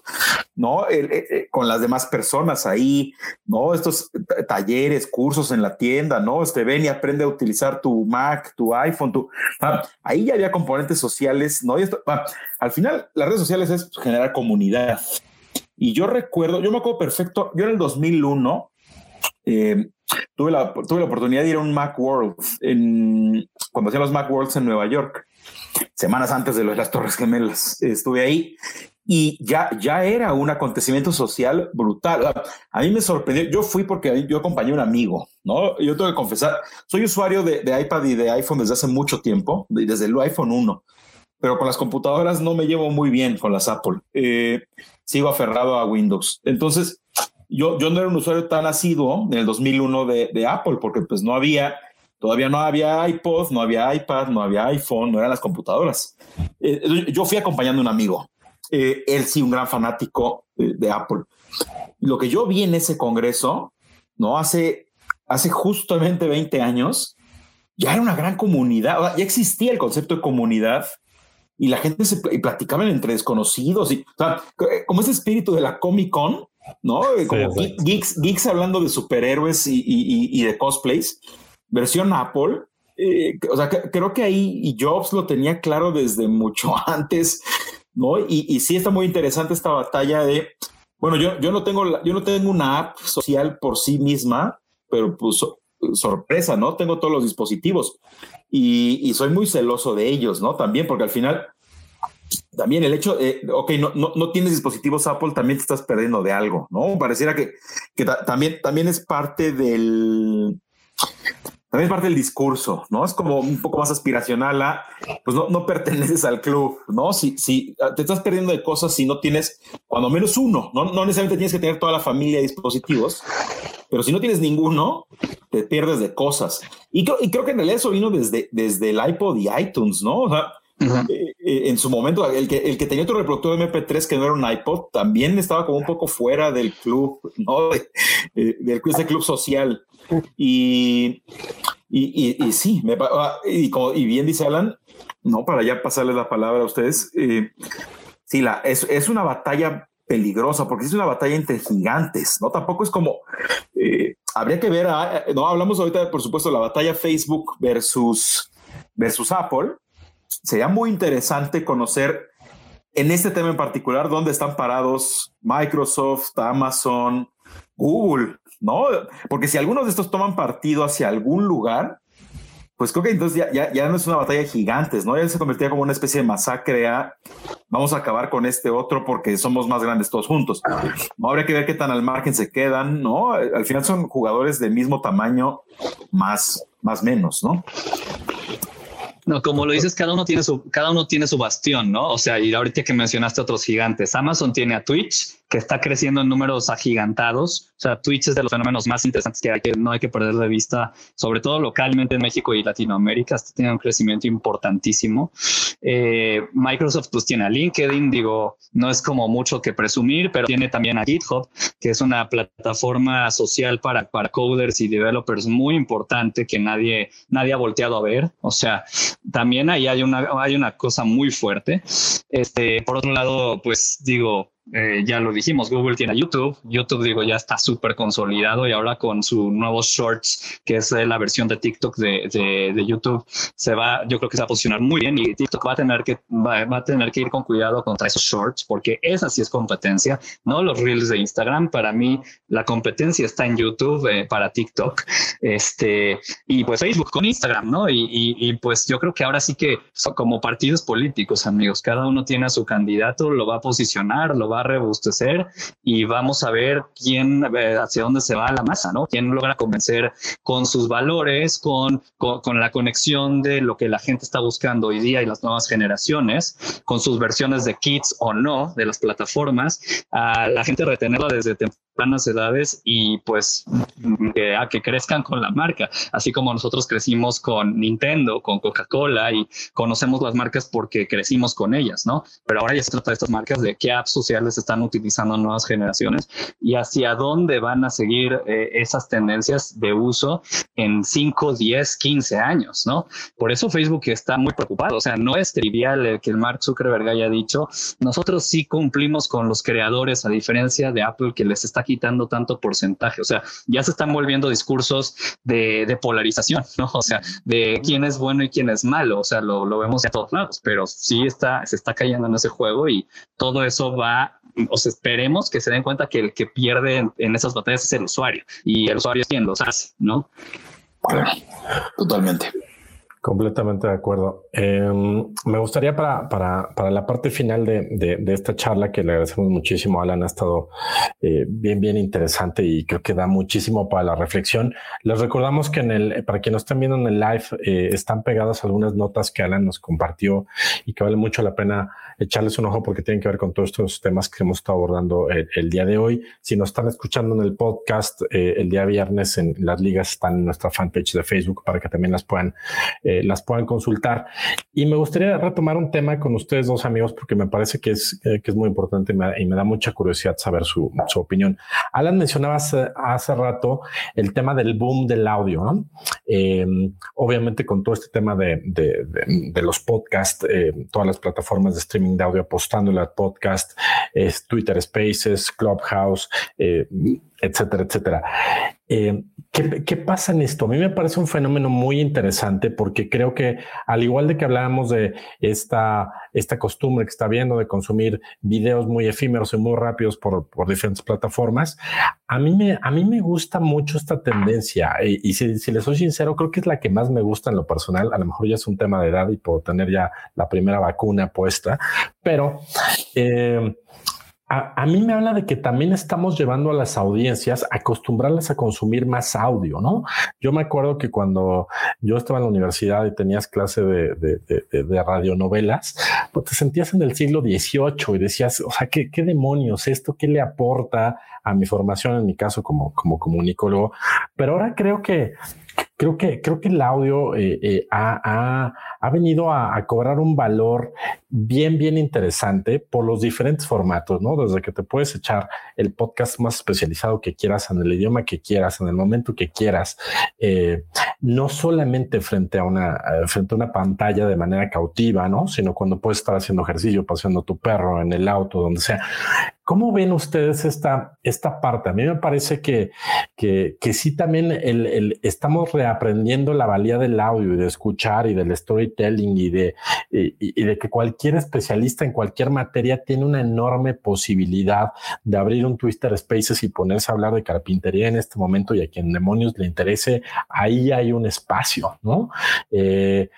¿no? Eh, eh, con las demás personas ahí, ¿no? Estos talleres, cursos en la tienda, ¿no? Este, ven y aprende a utilizar tu Mac, tu iPhone, tu... Ah, ahí ya había componentes sociales, ¿no? Y esto, ah, al final, las redes sociales es generar comunidad. Y yo recuerdo, yo me acuerdo perfecto, yo en el 2001, eh, tuve, la, tuve la oportunidad de ir a un Macworld en, cuando hacían los Macworlds en Nueva York, semanas antes de las Torres Gemelas. Estuve ahí y ya, ya era un acontecimiento social brutal. A mí me sorprendió. Yo fui porque yo acompañé a un amigo, ¿no? Yo tengo que confesar, soy usuario de, iPad y de iPhone desde hace mucho tiempo, desde el iPhone 1, pero con las computadoras no me llevo muy bien con las Apple. Eh, sigo aferrado a Windows. Entonces, yo, yo no era un usuario tan asiduo en el 2001 de, de Apple, porque pues no había, todavía no había iPod, no había iPad, no había iPhone, no eran las computadoras. Eh, yo fui acompañando a un amigo, eh, él sí, un gran fanático de, Apple. Lo que yo vi en ese congreso, no hace, hace justamente 20 años, ya era una gran comunidad, ya existía el concepto de comunidad y la gente se platicaba entre desconocidos y como ese espíritu de la Comic Con, ¿no? Como geeks, geeks, hablando de superhéroes y, de cosplays, versión Apple. Eh, o sea, creo que ahí Jobs lo tenía claro desde mucho antes, ¿no? Y, sí está muy interesante esta batalla de, bueno, yo, yo no tengo, yo no tengo una app social por sí misma, pero pues sorpresa, ¿no? Tengo todos los dispositivos y, y soy muy celoso de ellos, ¿no? También porque al final también el hecho, eh, ok, no, no, no, tienes dispositivos Apple, también te estás perdiendo de algo, ¿no? Pareciera que, que también, también es parte del, también es parte del discurso, ¿no? Es como un poco más aspiracional a, pues no, no perteneces al club, ¿no? Si, si te estás perdiendo de cosas si no tienes cuando menos uno, ¿no? No necesariamente tienes que tener toda la familia de dispositivos, pero si no tienes ninguno, te pierdes de cosas. Y, y creo que en realidad eso vino desde, desde el iPod y iTunes, ¿no? O sea, eh, eh, en su momento, el que, el que tenía otro reproductor de MP3 que no era un iPod, también estaba como un poco fuera del club, ¿no? del club social. Y, y, y, sí, me, ah, y, y, bien dice Alan, no, para ya pasarle la palabra a ustedes, eh, sí, la, es, es una batalla peligrosa porque es una batalla entre gigantes, ¿no? Tampoco es como, habría que ver, no, hablamos ahorita, por supuesto, la batalla Facebook versus, versus Apple, sería muy interesante conocer en este tema en particular dónde están parados Microsoft, Amazon, Google, ¿no? Porque si algunos de estos toman partido hacia algún lugar, pues creo que entonces ya, ya, no es una batalla de gigantes, ¿no? Ya se convertía como una especie de masacre a vamos a acabar con este otro porque somos más grandes todos juntos. No habría que ver qué tan al margen se quedan, ¿no? Al final son jugadores del mismo tamaño, más, más menos, ¿no?
No, como lo dices, cada uno tiene su, cada uno tiene su bastión, ¿no? O sea, y ahorita que mencionaste otros gigantes, Amazon tiene a Twitch, que está creciendo en números agigantados. O sea, Twitch es de los fenómenos más interesantes que, hay que no hay que perder de vista, sobre todo localmente en México y Latinoamérica, está teniendo un crecimiento importantísimo. Eh, Microsoft pues tiene a LinkedIn, digo, no es como mucho que presumir, pero tiene también a GitHub, que es una plataforma social para, para coders y developers muy importante que nadie, nadie ha volteado a ver. O sea, también ahí hay una, hay una cosa muy fuerte. Este, por otro lado, pues digo, eh, ya lo dijimos, Google tiene YouTube. YouTube, digo, ya está súper consolidado y ahora con su nuevo Shorts, que es la versión de TikTok de, de, YouTube, se va, yo creo que se va a posicionar muy bien y TikTok va a tener que, va, a tener que ir con cuidado contra esos Shorts, porque esa sí es competencia, no los Reels de Instagram. Para mí, la competencia está en YouTube eh, para TikTok. Este, y pues Facebook con Instagram, ¿no? Y, y, y pues yo creo que ahora sí que son como partidos políticos, amigos, cada uno tiene a su candidato, lo va a posicionar, lo va a rebustecer y vamos a ver quién, eh, hacia dónde se va la masa, ¿no? Quién logra convencer con sus valores, con, con, la conexión de lo que la gente está buscando hoy día y las nuevas generaciones, con sus versiones de kits o no de las plataformas, a la gente retenerla desde tempranas edades y pues que, a que crezcan con la marca, así como nosotros crecimos con Nintendo, con Coca-Cola y conocemos las marcas porque crecimos con ellas, ¿no? Pero ahora ya se trata de estas marcas de qué apps sociales están utilizando nuevas generaciones y hacia dónde van a seguir eh, esas tendencias de uso en 5, 10, 15 años, ¿no? Por eso Facebook está muy preocupado, o sea, no es trivial que el Mark Zuckerberg haya dicho, nosotros sí cumplimos con los creadores a diferencia de Apple que les está quitando tanto porcentaje, o sea, ya se están volviendo discursos de, polarización, ¿no? O sea, de quién es bueno y quién es malo, o sea, lo, vemos de todos lados, pero sí está, se está cayendo en ese juego y todo eso va o sea, esperemos que se den cuenta que el que pierde en, esas batallas es el usuario y el usuario es quien los hace, ¿no?
totalmente.
Completamente de acuerdo. Em, me gustaría para, para, para, la parte final de, de, esta charla, que le agradecemos muchísimo Alan, ha estado eh, bien, bien interesante y creo que da muchísimo para la reflexión. Les recordamos que en el, para quienes están viendo en el live, eh, están pegadas algunas notas que Alan nos compartió y que vale mucho la pena echarles un ojo porque tienen que ver con todos estos temas que hemos estado abordando el, día de hoy. Si nos están escuchando en el podcast, eh, el día viernes en las ligas están en nuestra fanpage de Facebook para que también las puedan eh, las puedan consultar. Y me gustaría retomar un tema con ustedes dos amigos porque me parece que es, eh, que es muy importante y me, da mucha curiosidad saber su, su opinión. Alan mencionaba hace, hace, rato el tema del boom del audio, ¿no? Em, obviamente con todo este tema de, de, los podcasts, eh, todas las plataformas de streaming de audio apostándole al podcast, Twitter Spaces, Clubhouse, etcétera, etcétera. Eh, ¿qué, pasa en esto? A mí me parece un fenómeno muy interesante porque creo que al igual de que hablábamos de esta, esta costumbre que está viendo de consumir videos muy efímeros y muy rápidos por, por diferentes plataformas, a mí, me, a mí me gusta mucho esta tendencia y, si, si les soy sincero, creo que es la que más me gusta en lo personal. A lo mejor ya es un tema de edad y puedo tener ya la primera vacuna puesta, pero... Eh, a, mí me habla de que también estamos llevando a las audiencias acostumbrarlas a consumir más audio, ¿no? Yo me acuerdo que cuando yo estaba en la universidad y tenías clase de, de, radionovelas, pues te sentías en el siglo XVIII y decías, o sea, ¿qué, ¿qué, demonios esto? ¿Qué le aporta a mi formación, en mi caso como, como comunicólogo? Pero ahora creo que creo que, creo que el audio eh, eh, ha, ha, venido a, cobrar un valor bien, bien interesante por los diferentes formatos, ¿no? Desde que te puedes echar el podcast más especializado que quieras, en el idioma que quieras, en el momento que quieras, eh, no solamente frente a una, frente a una pantalla de manera cautiva, ¿no? Sino cuando puedes estar haciendo ejercicio, paseando tu perro en el auto, donde sea. ¿Cómo ven ustedes esta, esta parte? A mí me parece que, que, que sí también el, el, estamos reaprendiendo la valía del audio y de escuchar y del storytelling y de, y, de que cualquier especialista en cualquier materia tiene una enorme posibilidad de abrir un Twitter Spaces y ponerse a hablar de carpintería en este momento y a quien demonios le interese, ahí hay un espacio, ¿no? Eh,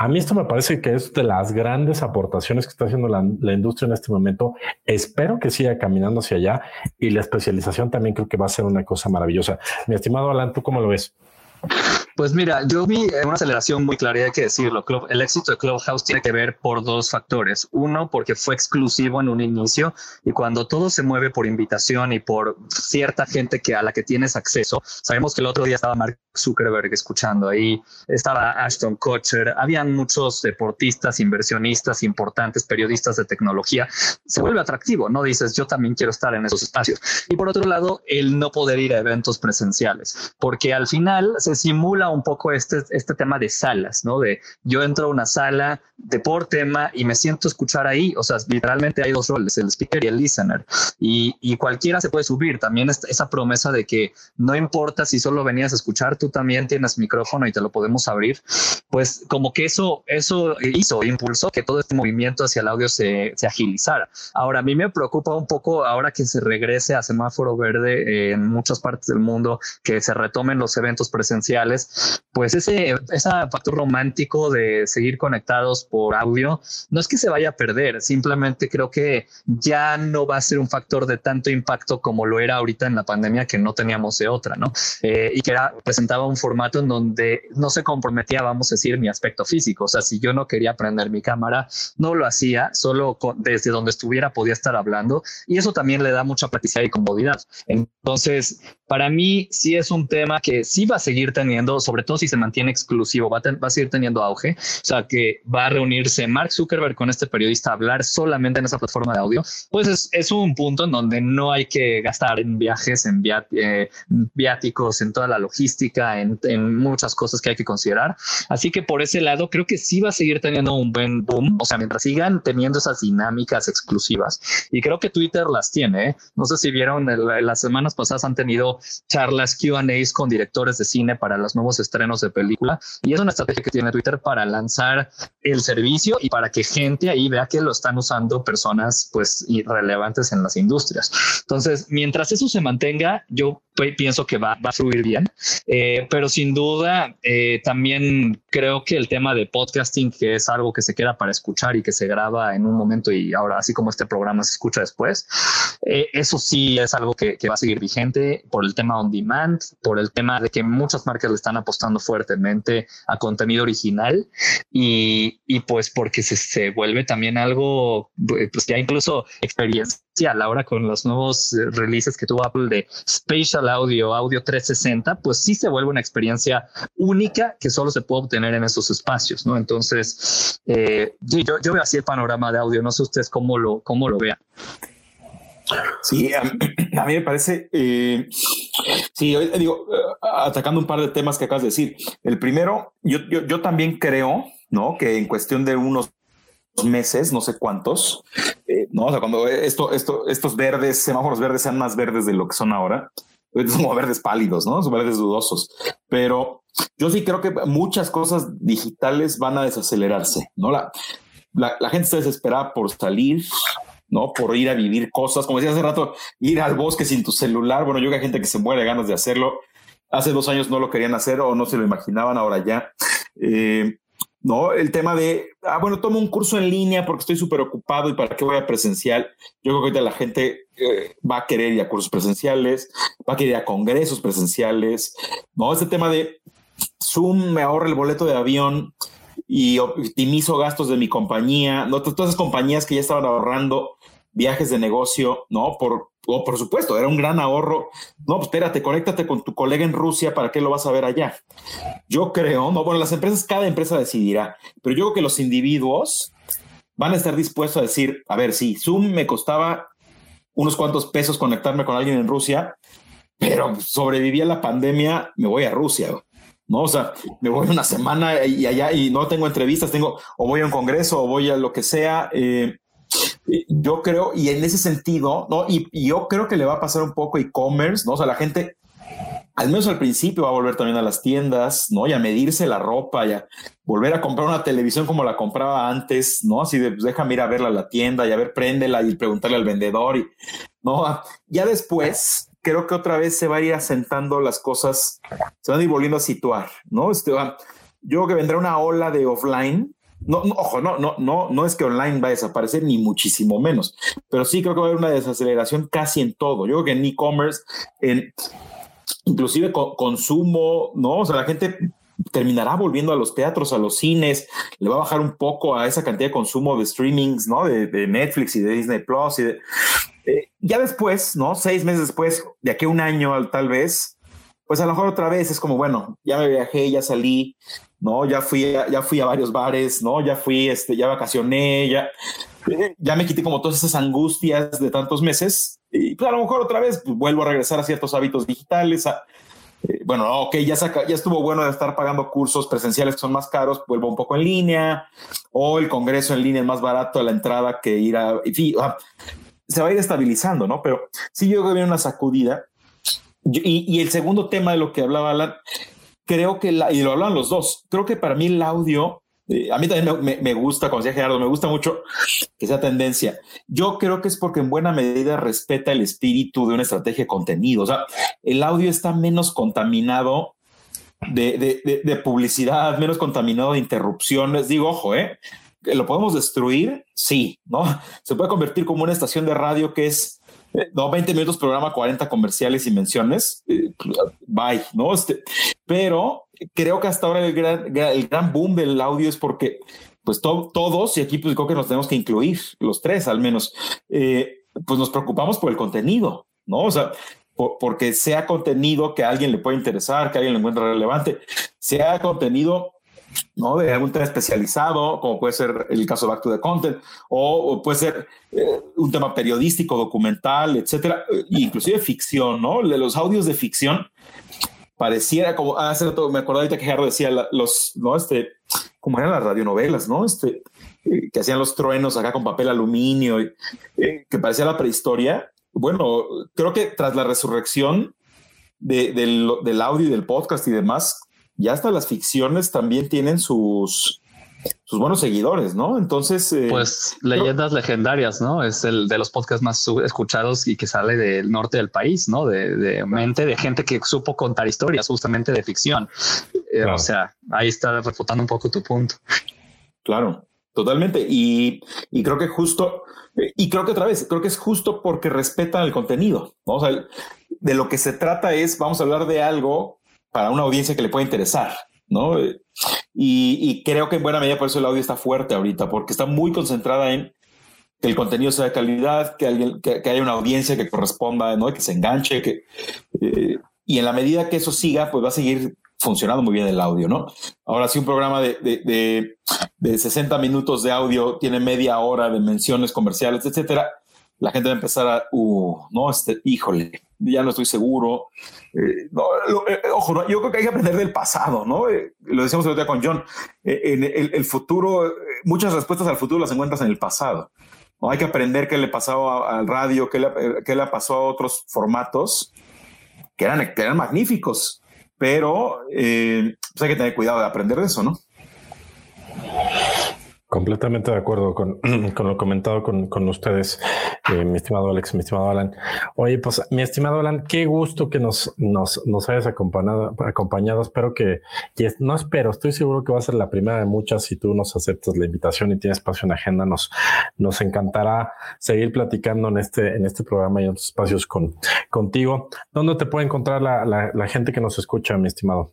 a mí esto me parece que es de las grandes aportaciones que está haciendo la, industria en este momento. Espero que siga caminando hacia allá y la especialización también creo que va a ser una cosa maravillosa. Mi estimado Alan, ¿tú cómo lo ves?
Pues mira, yo vi una aceleración muy clara, hay que decirlo. El éxito de Clubhouse tiene que ver por dos factores. Uno, porque fue exclusivo en un inicio y cuando todo se mueve por invitación y por cierta gente que a la que tienes acceso, sabemos que el otro día estaba Mark Zuckerberg escuchando ahí, estaba Ashton Kutcher, habían muchos deportistas, inversionistas importantes, periodistas de tecnología. Se vuelve atractivo, ¿no? Dices, yo también quiero estar en esos espacios. Y por otro lado, el no poder ir a eventos presenciales, porque al final se simula un poco este, este tema de salas, ¿no? De yo entro a una sala de por tema y me siento a escuchar ahí, o sea, literalmente hay dos roles, el speaker y el listener, y, y cualquiera se puede subir. También esa promesa de que no importa si solo venías a escuchar, tú también tienes micrófono y te lo podemos abrir, pues como que eso, eso hizo, impulsó que todo este movimiento hacia el audio se, se agilizara. Ahora, a mí me preocupa un poco ahora que se regrese a semáforo verde en muchas partes del mundo, que se retomen los eventos presenciales, pues ese, ese factor romántico de seguir conectados por audio, no es que se vaya a perder, simplemente creo que ya no va a ser un factor de tanto impacto como lo era ahorita en la pandemia, que no teníamos de otra, ¿no? Eh, y que era, presentaba un formato en donde no se comprometía, vamos a decir, mi aspecto físico. O sea, si yo no quería prender mi cámara, no lo hacía, solo desde donde estuviera podía estar hablando. Y eso también le da mucha practicidad y comodidad. Entonces, para mí sí es un tema que sí va a seguir teniendo, sobre todo si se mantiene exclusivo, va a, va a seguir teniendo auge. O sea, que va a reunirse Mark Zuckerberg con este periodista a hablar solamente en esa plataforma de audio. Pues es, es un punto en donde no hay que gastar en viajes, en eh, viáticos, en toda la logística, en, en, muchas cosas que hay que considerar. Así que por ese lado, creo que sí va a seguir teniendo un buen boom. O sea, mientras sigan teniendo esas dinámicas exclusivas. Y creo que Twitter las tiene. ¿eh? No sé si vieron, las semanas pasadas han tenido charlas QAs con directores de cine para los estrenos de película. Y es una estrategia que tiene Twitter para lanzar el servicio y para que gente ahí vea que lo están usando personas pues irrelevantes en las industrias. Entonces, mientras eso se mantenga, yo pienso que va, va a fluir bien, eh, pero sin duda eh, también creo que el tema de podcasting, que es algo que se queda para escuchar y que se graba en un momento y ahora así como este programa se escucha después, eh, eso sí es algo que, que, va a seguir vigente por el tema on demand, por el tema de que muchas marcas le están apostando fuertemente a contenido original y, y pues porque se, se vuelve también algo, pues ya incluso experiencia ahora con los nuevos eh, releases que tuvo Apple de Spatial Audio, Audio 360, pues sí se vuelve una experiencia única que solo se puede obtener en esos espacios, ¿no? Entonces, eh, yo, yo veo así el panorama de audio, no sé ustedes cómo lo, cómo lo vean.
Sí, a, mí me parece, eh, sí, digo, atacando un par de temas que acabas de decir. El primero, yo, yo, yo también creo, ¿no? Que en cuestión de unos meses, no sé cuántos, eh, no, o sea, cuando esto, esto, estos verdes, semáforos verdes sean más verdes de lo que son ahora, son como verdes pálidos, no son verdes dudosos, pero yo sí creo que muchas cosas digitales van a desacelerarse, no la, la, gente está desesperada por salir, ¿no? Por ir a vivir cosas, como decía hace rato, ir al bosque sin tu celular. Bueno, yo que hay gente que se muere de ganas de hacerlo. Hace dos años no lo querían hacer o no se lo imaginaban, ahora ya. Eh, ¿no? El tema de, ah, bueno, tomo un curso en línea porque estoy súper ocupado y para qué voy a presencial. Yo creo que ahorita la gente eh, va a querer ir a cursos presenciales, va a querer ir a congresos presenciales, ¿no? Este tema de Zoom me ahorra el boleto de avión y optimizo gastos de mi compañía, ¿no? Todas esas compañías que ya estaban ahorrando viajes de negocio, ¿no? Por, o por supuesto, era un gran ahorro. No, pues espérate, conéctate con tu colega en Rusia, ¿para qué lo vas a ver allá? Yo creo, no, bueno, las empresas, cada empresa decidirá, pero yo creo que los individuos van a estar dispuestos a decir, a ver, sí, Zoom me costaba unos cuantos pesos conectarme con alguien en Rusia, pero sobreviví a la pandemia, me voy a Rusia. ¿no? O sea, me voy una semana y allá y no tengo entrevistas, tengo o voy a un congreso o voy a lo que sea. Eh, yo creo, y en ese sentido, ¿no? Y, yo creo que le va a pasar un poco e-commerce, ¿no? O sea, la gente, al menos al principio, va a volver también a las tiendas, ¿no? Y a medirse la ropa, y a volver a comprar una televisión como la compraba antes, ¿no? Así de, pues déjame ir a verla a la tienda y a ver, préndela y preguntarle al vendedor, y, ¿no? Ya después, creo que otra vez se va a ir asentando las cosas, se van a ir volviendo a situar, ¿no? Este, yo creo que vendrá una ola de offline, no, ojo, no, no, no, no es que online va a desaparecer, ni muchísimo menos, pero sí creo que va a haber una desaceleración casi en todo. Yo creo que en e-commerce, en inclusive consumo, ¿no? O sea, la gente terminará volviendo a los teatros, a los cines, le va a bajar un poco a esa cantidad de consumo de streamings, ¿no? De, Netflix y de Disney Plus y de, eh, ya después, ¿no? Seis meses después, de aquí a un año tal vez, pues a lo mejor otra vez es como, bueno, ya me viajé, ya salí, ¿no? Ya fui, ya fui a varios bares, ¿no? Ya fui, este, ya vacacioné, ya, ya me quité como todas esas angustias de tantos meses y pues a lo mejor otra vez pues, vuelvo a regresar a ciertos hábitos digitales, eh, bueno, ok, ya, ya estuvo bueno de estar pagando cursos presenciales que son más caros, vuelvo un poco en línea, o el congreso en línea es más barato a la entrada que ir a, en se va a ir estabilizando, ¿no? Pero sí yo viene una sacudida. Y, el segundo tema de lo que hablaba Alan, creo que, la, y lo hablan los dos, creo que para mí el audio eh, a mí también me, gusta, como decía Gerardo, me gusta mucho que sea tendencia. Yo creo que es porque en buena medida respeta el espíritu de una estrategia de contenido. O sea, el audio está menos contaminado de, publicidad, menos contaminado de interrupciones. Digo, ojo, ¿eh? ¿Lo podemos destruir? Sí, ¿no? Se puede convertir como una estación de radio que es no, 20 minutos programa, 40 comerciales y menciones. Eh, bye, ¿no? Este, pero creo que hasta ahora el gran, el gran boom del audio es porque, pues todos, y aquí pues creo que nos tenemos que incluir, los tres al menos, eh, pues nos preocupamos por el contenido, ¿no? O sea, porque sea contenido que a alguien le pueda interesar, que alguien lo encuentre relevante, sea contenido ¿no? De algún tema especializado, como puede ser el caso de Back to the Content, o, puede ser eh, un tema periodístico, documental, etcétera, inclusive ficción, ¿no? De los audios de ficción pareciera como hace rato me acuerdo ahorita que Gerardo decía los no este como eran las radionovelas no este eh, que hacían los truenos acá con papel aluminio eh, que parecía la prehistoria bueno creo que tras la resurrección de, del, del, audio y del podcast y demás ya hasta las ficciones también tienen sus sus buenos seguidores, ¿no? Entonces,
eh, pues leyendas legendarias, ¿no? Es el de los podcasts más escuchados y que sale del norte del país, ¿no? De, mente de gente que supo contar historias, justamente de ficción. Eh, o sea, ahí está refutando un poco tu punto.
Claro, totalmente. Y, creo que justo, y creo que otra vez, creo que es justo porque respetan el contenido. ¿no? O sea, de lo que se trata es, vamos a hablar de algo para una audiencia que le pueda interesar. ¿no? Y, creo que en buena medida por eso el audio está fuerte ahorita, porque está muy concentrada en que el contenido sea de calidad, que, alguien, que, haya una audiencia que corresponda, ¿no? que se enganche, que, eh, y en la medida que eso siga, pues va a seguir funcionando muy bien el audio, ¿no? Ahora, si un programa de, de, de, 60 minutos de audio tiene media hora de menciones comerciales, etcétera, la gente va a empezar a, uh, no, este, híjole, ya no estoy seguro. Eh, eh, ojo, yo creo que hay que aprender del pasado, ¿no? Eh, lo decíamos el otro día con John, en el, futuro, muchas respuestas al futuro las encuentras en el pasado. ¿no? Hay que aprender qué le pasó al radio, qué le, qué le pasó a otros formatos que eran, que eran magníficos, pero pues hay que tener cuidado de aprender de eso, ¿no?
Completamente de acuerdo con, lo comentado con, ustedes, eh, mi estimado Alex, mi estimado Alan. Oye, pues mi estimado Alan, qué gusto que nos, nos, nos hayas acompañado, acompañado. Espero que, no espero, estoy seguro que va a ser la primera de muchas si tú nos aceptas la invitación y tienes espacio en agenda. Nos, nos encantará seguir platicando en este, en este programa y en otros espacios con, contigo. ¿Dónde te puede encontrar la, la gente que nos escucha, mi estimado?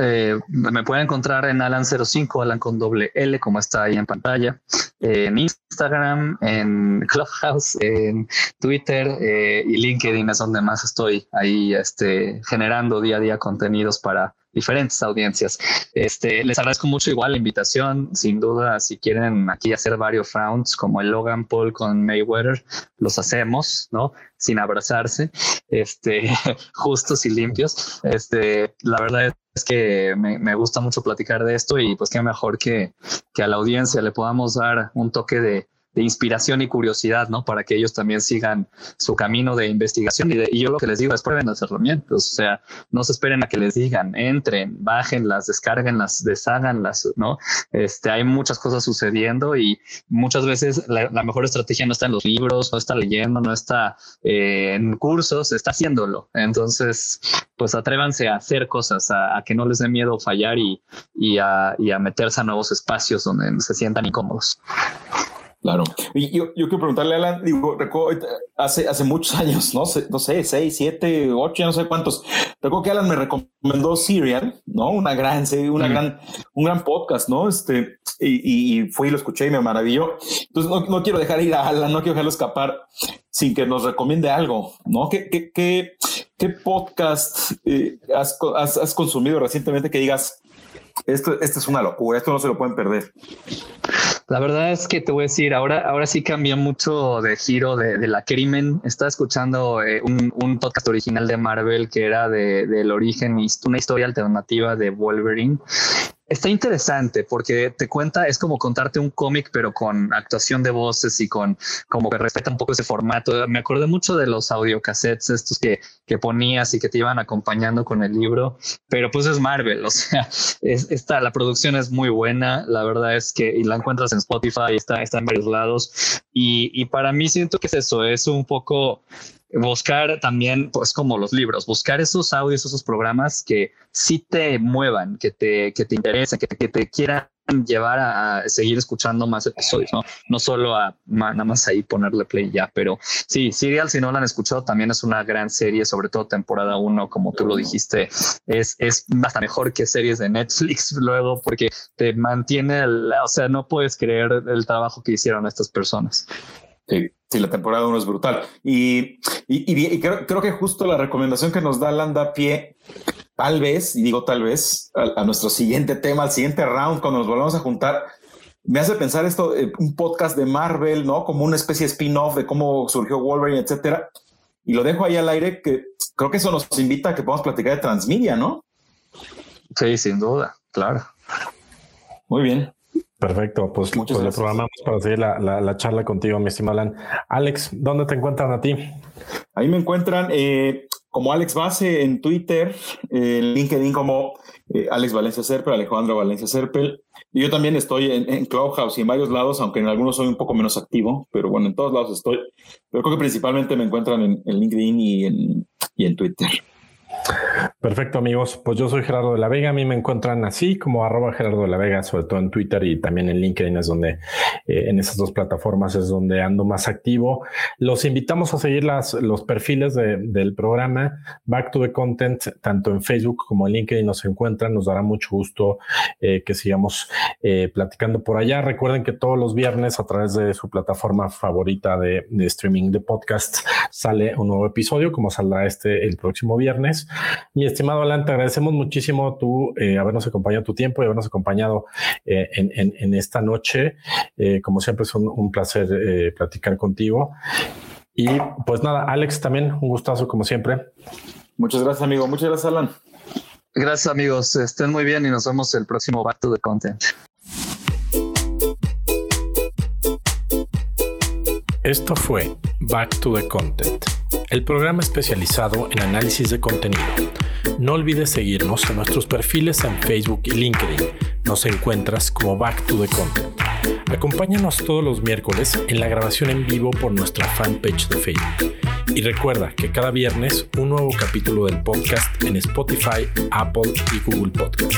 Eh, me pueden encontrar en Alan05, Alan con doble L, como está ahí en pantalla, en Instagram, en Clubhouse, en Twitter eh, y LinkedIn es donde más estoy ahí este, generando día a día contenidos para diferentes audiencias. Este, les agradezco mucho igual la invitación. Sin duda, si quieren aquí hacer varios rounds como el Logan Paul con Mayweather, los hacemos, ¿no? Sin abrazarse, este, justos y limpios. Este, la verdad es que me, me gusta mucho platicar de esto y pues qué mejor que, que a la audiencia le podamos dar un toque de, de inspiración y curiosidad, ¿no? Para que ellos también sigan su camino de investigación. Y, yo lo que les digo es prueben las herramientas, o sea, no se esperen a que les digan, entren, bájenlas, descarguenlas, desháganlas, ¿no? Este, hay muchas cosas sucediendo y muchas veces la, mejor estrategia no está en los libros, no está leyendo, no está eh, en cursos, está haciéndolo. Entonces, pues atrévanse a hacer cosas, a, que no les dé miedo fallar y, y, a, y a meterse a nuevos espacios donde se sientan incómodos.
Claro. Y yo, yo quiero preguntarle a Alan, digo, recuerdo, hace, hace muchos años, no sé, no sé, seis, siete, ocho, no sé cuántos. Recuerdo que Alan me recomendó Serial, ¿no? Una gran serie, una gran, un gran podcast, ¿no? Este, y, y, fui y lo escuché y me maravilló. Entonces no, no, quiero dejar ir a Alan, no quiero dejarlo escapar sin que nos recomiende algo, ¿no? ¿Qué, qué, qué, qué podcast eh, has, has, has, consumido recientemente que digas, esto, esto es una locura, esto no se lo pueden perder?
La verdad es que te voy a decir, ahora, ahora sí cambió mucho de giro de, la crimen. Estaba escuchando eh, un, un, podcast original de Marvel que era de, del origen, una historia alternativa de Wolverine Está interesante porque te cuenta, es como contarte un cómic, pero con actuación de voces y con como que respeta un poco ese formato. Me acordé mucho de los audiocassettes estos que, que ponías y que te iban acompañando con el libro, pero pues es Marvel, o sea, es, esta, la producción es muy buena, la verdad es que y la encuentras en Spotify, está, está en varios lados y, y para mí siento que es eso, es un poco buscar también, pues como los libros, buscar esos audios, esos programas que sí te muevan, que te, que te interesen, que, te quieran llevar a, seguir escuchando más episodios, ¿no? No solo a nada más ahí ponerle play ya, pero sí, Serial, si no lo han escuchado, también es una gran serie, sobre todo temporada uno, como tú lo dijiste, es, es hasta mejor que series de Netflix luego, porque te mantiene, el, o sea, no puedes creer el trabajo que hicieron estas personas.
Sí, sí, la temporada uno es brutal. Y, y, creo, creo, que justo la recomendación que nos da Landa pie, tal vez, y digo tal vez, a, nuestro siguiente tema, al siguiente round, cuando nos volvamos a juntar, me hace pensar esto, eh, un podcast de Marvel, ¿no? Como una especie de spin-off de cómo surgió Wolverine, etcétera. Y lo dejo ahí al aire, que creo que eso nos invita a que podamos platicar de Transmedia, ¿no?
Sí, sin duda, claro.
Muy bien.
Perfecto, pues, pues le programamos para seguir la, la, charla contigo, mi estimado Alan. Alex, ¿dónde te encuentran a ti?
Ahí me encuentran eh, como Alex Base en Twitter, en LinkedIn como eh, Alex Valencia Serpel, Alejandro Valencia Serpel. Y yo también estoy en, Clubhouse y en varios lados, aunque en algunos soy un poco menos activo, pero bueno, en todos lados estoy. Pero creo que principalmente me encuentran en, en LinkedIn y en, y en Twitter.
Perfecto, amigos. Pues yo soy Gerardo de la Vega. A mí me encuentran así como arroba Gerardo de la Vega, sobre todo en Twitter y también en LinkedIn es donde, eh, en esas dos plataformas es donde ando más activo. Los invitamos a seguir las, los perfiles del programa Back to the Content, tanto en Facebook como en LinkedIn nos encuentran. Nos dará mucho gusto eh, que sigamos eh, platicando por allá. Recuerden que todos los viernes a través de su plataforma favorita de, de streaming de podcast sale un nuevo episodio, como saldrá este el próximo viernes. Mi estimado Alan, te agradecemos muchísimo tú eh, habernos acompañado tu tiempo y habernos acompañado eh, en, esta noche. Eh, como siempre es un, placer platicar contigo. Y pues nada, Alex, también un gustazo como siempre.
Muchas gracias, amigo. Muchas gracias, Alan.
Gracias, amigos. Estén muy bien y nos vemos el próximo Back to the Content.
Esto fue Back to the Content el programa especializado en análisis de contenido. No olvides seguirnos en nuestros perfiles en Facebook y LinkedIn. Nos encuentras como Back to the Content. Acompáñanos todos los miércoles en la grabación en vivo por nuestra fanpage de Facebook. Y recuerda que cada viernes un nuevo capítulo del podcast en Spotify, Apple y Google Podcast.